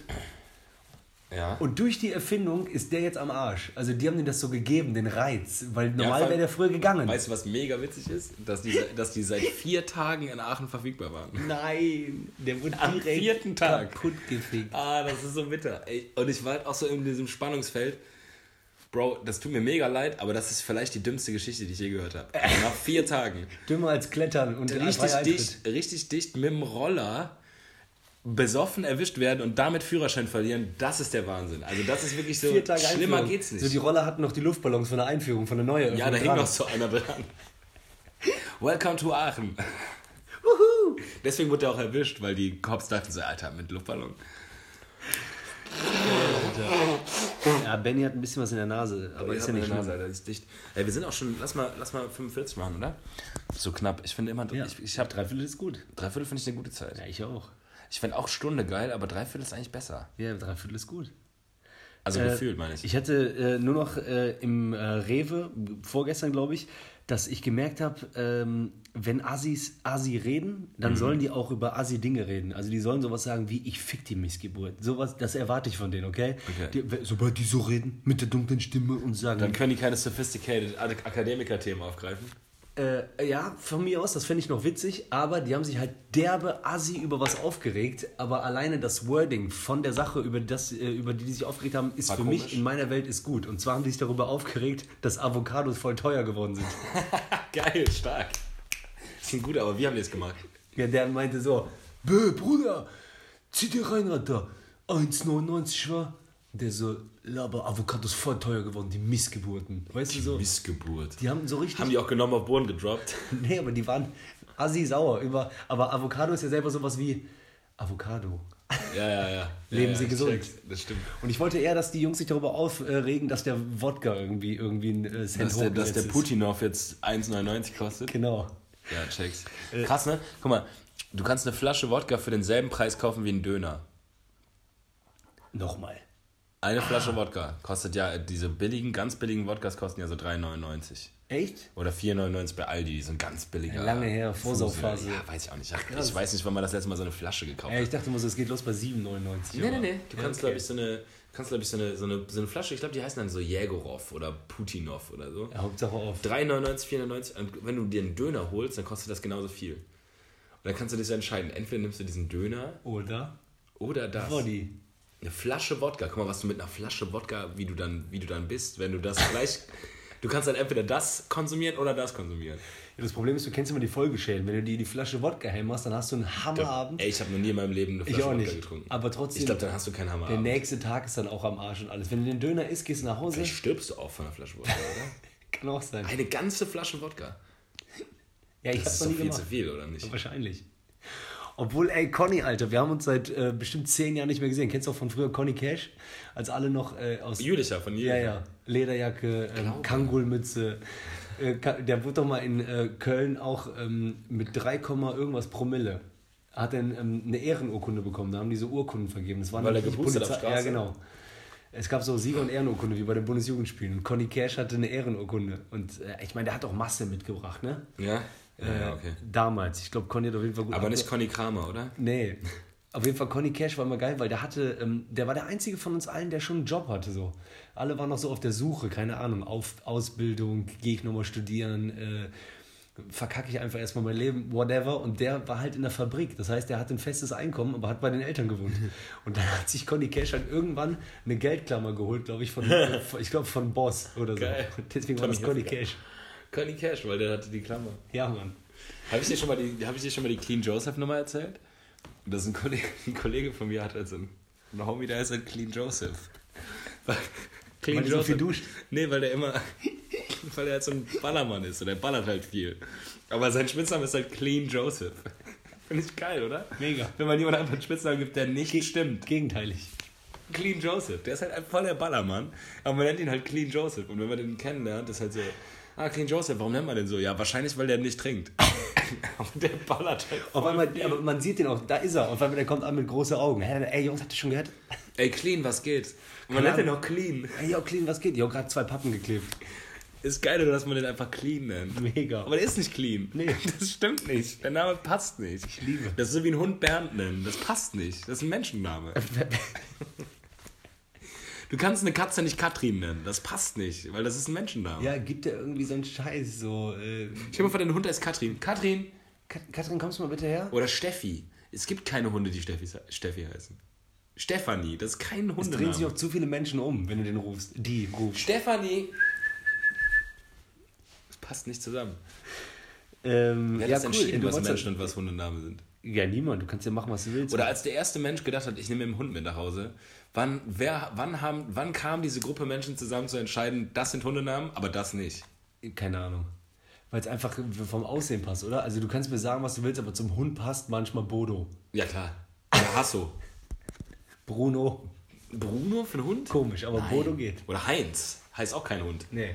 Ja. Und durch die Erfindung ist der jetzt am Arsch. Also die haben denen das so gegeben, den Reiz. Weil normal vor- wäre der früher gegangen. Weißt du, was mega witzig ist? Dass die, dass die seit vier Tagen in Aachen verfügbar waren. Nein, der wurde Am direkt vierten Tag. kaputt gefickt. Ah, das ist so bitter. Und ich war halt auch so in diesem Spannungsfeld. Bro, das tut mir mega leid, aber das ist vielleicht die dümmste Geschichte, die ich je gehört habe. Nach vier Tagen. Dümmer als Klettern und Richtig dicht, richtig dicht mit dem Roller besoffen erwischt werden und damit Führerschein verlieren, das ist der Wahnsinn. Also das ist wirklich so, schlimmer Einführung. geht's nicht. So, die Roller hatten noch die Luftballons von der Einführung, von der Neueröffnung. ja, da hing noch so einer dran. Welcome to Aachen. Deswegen wurde er auch erwischt, weil die Cops dachten so, Alter, mit Luftballon. Ja, Benny hat ein bisschen was in der Nase, aber ist ja nicht Nase, schlimm. Alter, ist dicht. Ey, wir sind auch schon, lass mal, lass mal 45 machen, oder? So knapp. Ich finde immer, Ja, ich, ich habe Dreiviertel ist gut. Dreiviertel finde ich eine gute Zeit. Ja, ich auch. Ich finde auch Stunde geil, aber Dreiviertel ist eigentlich besser. Ja, Dreiviertel ist gut. Also Äh, gefühlt, meine ich. Ich hatte äh, nur noch äh, im äh, Rewe, vorgestern glaube ich, dass ich gemerkt habe, ähm, wenn Assis Assi reden, dann Mhm. sollen die auch über Assi-Dinge reden. Also die sollen sowas sagen wie, ich fick die Missgeburt. Sowas, das erwarte ich von denen, okay? Okay. Die, sobald die so reden, mit der dunklen Stimme und sagen, Dann können die keine sophisticated Ak- Akademiker-Themen aufgreifen. Äh, ja, von mir aus, das fände ich noch witzig, aber die haben sich halt derbe assi über was aufgeregt, aber alleine das Wording von der Sache, über, das, äh, über die die sich aufgeregt haben, ist War für komisch. mich in meiner Welt ist gut. Und zwar haben die sich darüber aufgeregt, dass Avocados voll teuer geworden sind. Geil, stark. Das klingt gut, aber wie haben die es gemacht? ja, der meinte so, Bö, Bruder, zieh dir rein, Alter, 1,99 war. Der so, aber Avocados voll teuer geworden, die Missgeburten. Weißt du so? Missgeburt. Die haben so richtig Haben die auch genommen auf Boden gedroppt? Nee, aber die waren assi sauer über. Aber Avocado ist ja selber sowas wie Avocado. Ja, ja, ja. Leben ja, Sie gesund. check's. Das stimmt. Und ich wollte eher, dass die Jungs sich darüber aufregen, dass der Wodka irgendwie, irgendwie ein äh, Cent Dass der, dass der. Putinov jetzt 1,99 kostet. Genau. Ja, check's. Krass, ne? Guck mal, du kannst eine Flasche Wodka für denselben Preis kaufen wie einen Döner. Nochmal. Eine Flasche Wodka kostet ja, diese billigen, ganz billigen Wodkas kosten ja so 3,99. Echt? Oder 4,99 bei Aldi, die sind ganz billiger. Lange her. Vorsaufphase. Ja, weiß ich auch nicht. Ich weiß nicht, wann man das letzte Mal so eine Flasche gekauft Ja, hat. ich dachte immer so, es geht los bei 7,99. Nee, nee, nee. Du Ja, kannst, okay. glaube ich, so eine, kannst, glaub ich, so eine, so eine, so eine Flasche, ich glaube, die heißen dann so Jägorov oder Putinov oder so. Ja, Hauptsache auf. 3,99, 4,99. Und wenn du dir einen Döner holst, dann kostet das genauso viel. Und dann kannst du dich so entscheiden, entweder nimmst du diesen Döner Oder? Oder das. Body. Eine Flasche Wodka. Guck mal, was du mit einer Flasche Wodka, wie du dann, wie du dann bist, wenn du das gleich. du kannst dann entweder das konsumieren oder das konsumieren. Ja, das Problem ist, du kennst immer die Folgeschäden. Wenn du dir die Flasche Wodka hämmerst, dann hast du einen Hammerabend. Ey, ich habe noch nie in meinem Leben eine Ich Flasche auch Wodka nicht. getrunken. Aber trotzdem, Ich glaube, dann hast du keinen der Hammerabend. nächste Tag ist dann auch am Arsch und alles. Wenn du den Döner isst, gehst du nach Hause. Vielleicht stirbst du auch von einer Flasche Wodka, oder? Kann auch sein. Eine ganze Flasche Wodka. Ja, ich Das hab's ist doch nie viel gemacht. zu viel, oder nicht? Wahrscheinlich. Obwohl, ey, Conny, Alter, wir haben uns seit äh, bestimmt zehn Jahren nicht mehr gesehen. Kennst du auch von früher Conny Cash? Als alle noch äh, aus. Jülicher von Ja, Jülicher. ja. Lederjacke, ähm. Kangolmütze. Äh, der wurde doch mal in äh, Köln auch ähm, mit 3, Komma irgendwas Promille. Hat dann ähm, eine Ehrenurkunde bekommen. Da haben die so Urkunden vergeben. Das waren Weil er gepustet auf Ja, genau. Es gab so Sieger- und Ehrenurkunde wie bei den Bundesjugendspielen. Und Conny Cash hatte eine Ehrenurkunde. Und äh, ich meine, der hat auch Masse mitgebracht, ne? Ja? Ja, Äh, ja, okay. Damals. Ich glaube, Conny hat auf jeden Fall gut Aber nicht Conny Kramer, oder? Nee. Auf jeden Fall, Conny Cash war immer geil, weil der hatte, ähm, der war der einzige von uns allen, der schon einen Job hatte. So. Alle waren noch so auf der Suche, keine Ahnung, auf Ausbildung, gehe ich nochmal studieren, äh, verkacke ich einfach erstmal mein Leben, whatever. Und der war halt in der Fabrik. Das heißt, der hatte ein festes Einkommen, aber hat bei den Eltern gewohnt. Und dann hat sich Conny Cash halt irgendwann eine Geldklammer geholt, glaube ich, von, ich glaube, von Boss oder so. Geil. Und deswegen war das Conny. Cash. Conny Cash, weil der hatte die Klammer. Ja, Mann. Habe ich, dir schon mal die- hab ich dir schon mal die Clean Joseph Nummer erzählt? Das ist ein Kollege, ein Kollege von mir hat halt so einen, einen Homie, der heißt halt Clean Joseph. Weil- Weil der so viel duscht. Nee, weil der immer, weil der halt so ein Ballermann ist und der ballert halt viel. Aber sein Spitzname ist halt Clean Joseph. Finde ich geil, oder? Mega. Wenn man jemand einfach einen Spitznamen gibt, der nicht stimmt. Gegenteilig. Clean Joseph, der ist halt einfach voll der Ballermann. Aber man nennt ihn halt Clean Joseph. Und wenn man den kennenlernt, ist halt so, ah, Clean Joseph, warum nennt man den so? Ja, wahrscheinlich, weil der nicht trinkt. Aber der ballert halt Auf einmal, aber man sieht den auch, da ist er. Auf einmal, der kommt an mit großen Augen. Hä, ey, Jungs, habt ihr schon gehört? Ey, Clean, was geht? Und man nennt den auch Clean. Ey, yo, clean, was geht? Jo, gerade zwei Pappen geklebt. Ist geil, dass man den einfach Clean nennt. Mega. Aber der ist nicht clean. Nee. Das stimmt nicht. Der Name passt nicht. Ich liebe. Das ist so wie ein Hund Bernd nennen. Das passt nicht. Das ist ein Menschenname. Du kannst eine Katze nicht Katrin nennen. Das passt nicht, weil das ist ein Menschenname. Ja, gibt der irgendwie so einen Scheiß, so. Äh, dir mal vor, dein Hund heißt Katrin. Katrin Kat- Katrin, kommst du mal bitte her? oder Steffi. Es gibt keine Hunde, die Steffi, Steffi heißen. Stefanie, das ist kein Es drehen sich auch zu viele Menschen um, wenn du den rufst. Die rufst. Stefanie. Das passt nicht zusammen. Ähm, Wer hat ja, das cool. entschieden, was Menschen und was Hundename sind? Ja, niemand. Du kannst ja machen, was du willst. Oder als der erste Mensch gedacht hat, ich nehme einen Hund mit nach Hause, wann, wer, wann, haben, wann kam diese Gruppe Menschen zusammen zu entscheiden, das sind Hundenamen, aber das nicht? Keine Ahnung. Weil es einfach vom Aussehen passt, oder? Also du kannst mir sagen, was du willst, aber zum Hund passt manchmal Bodo. Ja klar. Oder Hasso. Bruno. Bruno für einen Hund? Komisch, aber Nein. Bodo geht. Oder Heinz. Heißt auch kein Hund. Nee.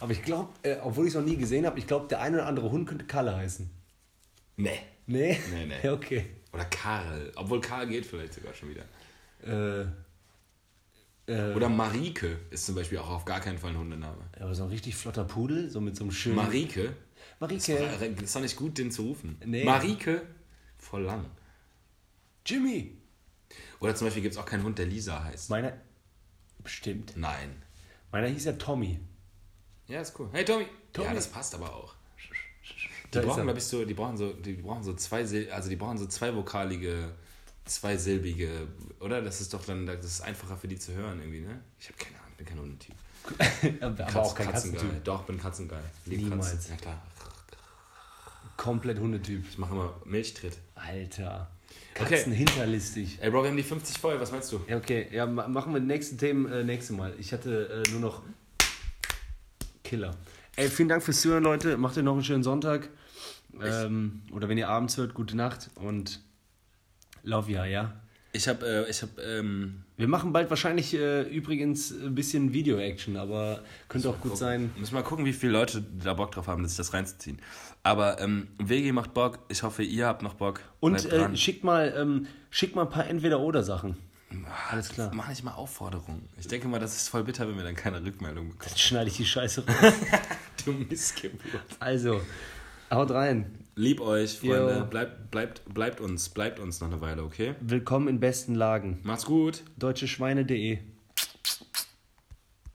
Aber ich glaube, äh, obwohl ich es noch nie gesehen habe, ich glaube, der eine oder andere Hund könnte Kalle heißen. Nee. Nee? Nee, nee. Ja, okay. Oder Karl. Obwohl Karl geht vielleicht sogar schon wieder. Äh, äh, Oder Marike ist zum Beispiel auch auf gar keinen Fall ein Hundename. aber so ein richtig flotter Pudel, so mit so einem schönen. Marike? Marike. Ist doch nicht gut, den zu rufen. Nee. Marike? Voll lang. Jimmy. Oder zum Beispiel gibt es auch keinen Hund, der Lisa heißt. Meiner. Bestimmt. Nein. Meiner hieß ja Tommy. Ja, ist cool. Hey Tommy. Tommy. Ja, das passt aber auch. Die Da brauchen, glaube ich, so, die brauchen so, die brauchen so zwei, also die brauchen so zweivokalige, zweisilbige, oder? Das ist doch dann, das ist einfacher für die zu hören irgendwie, ne? Ich habe keine Ahnung, ich bin kein Hundetyp. aber Katz- auch kein Katzengeil. Katzentyp. Doch, bin Katzengeil. Lieb Niemals. Katzen. Ja klar. Komplett Hundetyp. Ich mache immer Milchtritt. Alter. Okay. Katzen hinterlistig. Ey Bro, wir haben die 50 voll, was meinst du? Ja, okay. Ja, ma- machen wir die nächsten Themen äh, nächstes Mal. Ich hatte äh, nur noch Killer. Ey, vielen Dank fürs Zuhören, Leute. Macht ihr noch einen schönen Sonntag. Ähm, oder wenn ihr abends hört, gute Nacht und love ya, ja. Ich habe, äh, ich habe, ähm, Wir machen bald wahrscheinlich äh, übrigens ein bisschen Video-Action, aber könnte auch gut sein. Müssen mal gucken, wie viele Leute da Bock drauf haben, sich das reinzuziehen. Aber ähm, WG macht Bock. Ich hoffe, ihr habt noch Bock. Und äh, schickt mal, ähm, schickt mal ein paar Entweder-Oder-Sachen. Alles klar. Mach nicht mal Aufforderungen. Ich denke mal, das ist voll bitter, wenn wir dann keine Rückmeldung bekommen. Dann schneide ich die Scheiße raus. Du Missgeburt. also, haut rein. Lieb euch, Freunde. Bleibt, bleibt, bleibt uns, bleibt uns noch eine Weile, okay? Willkommen in besten Lagen. Macht's gut. Deutscheschweine.de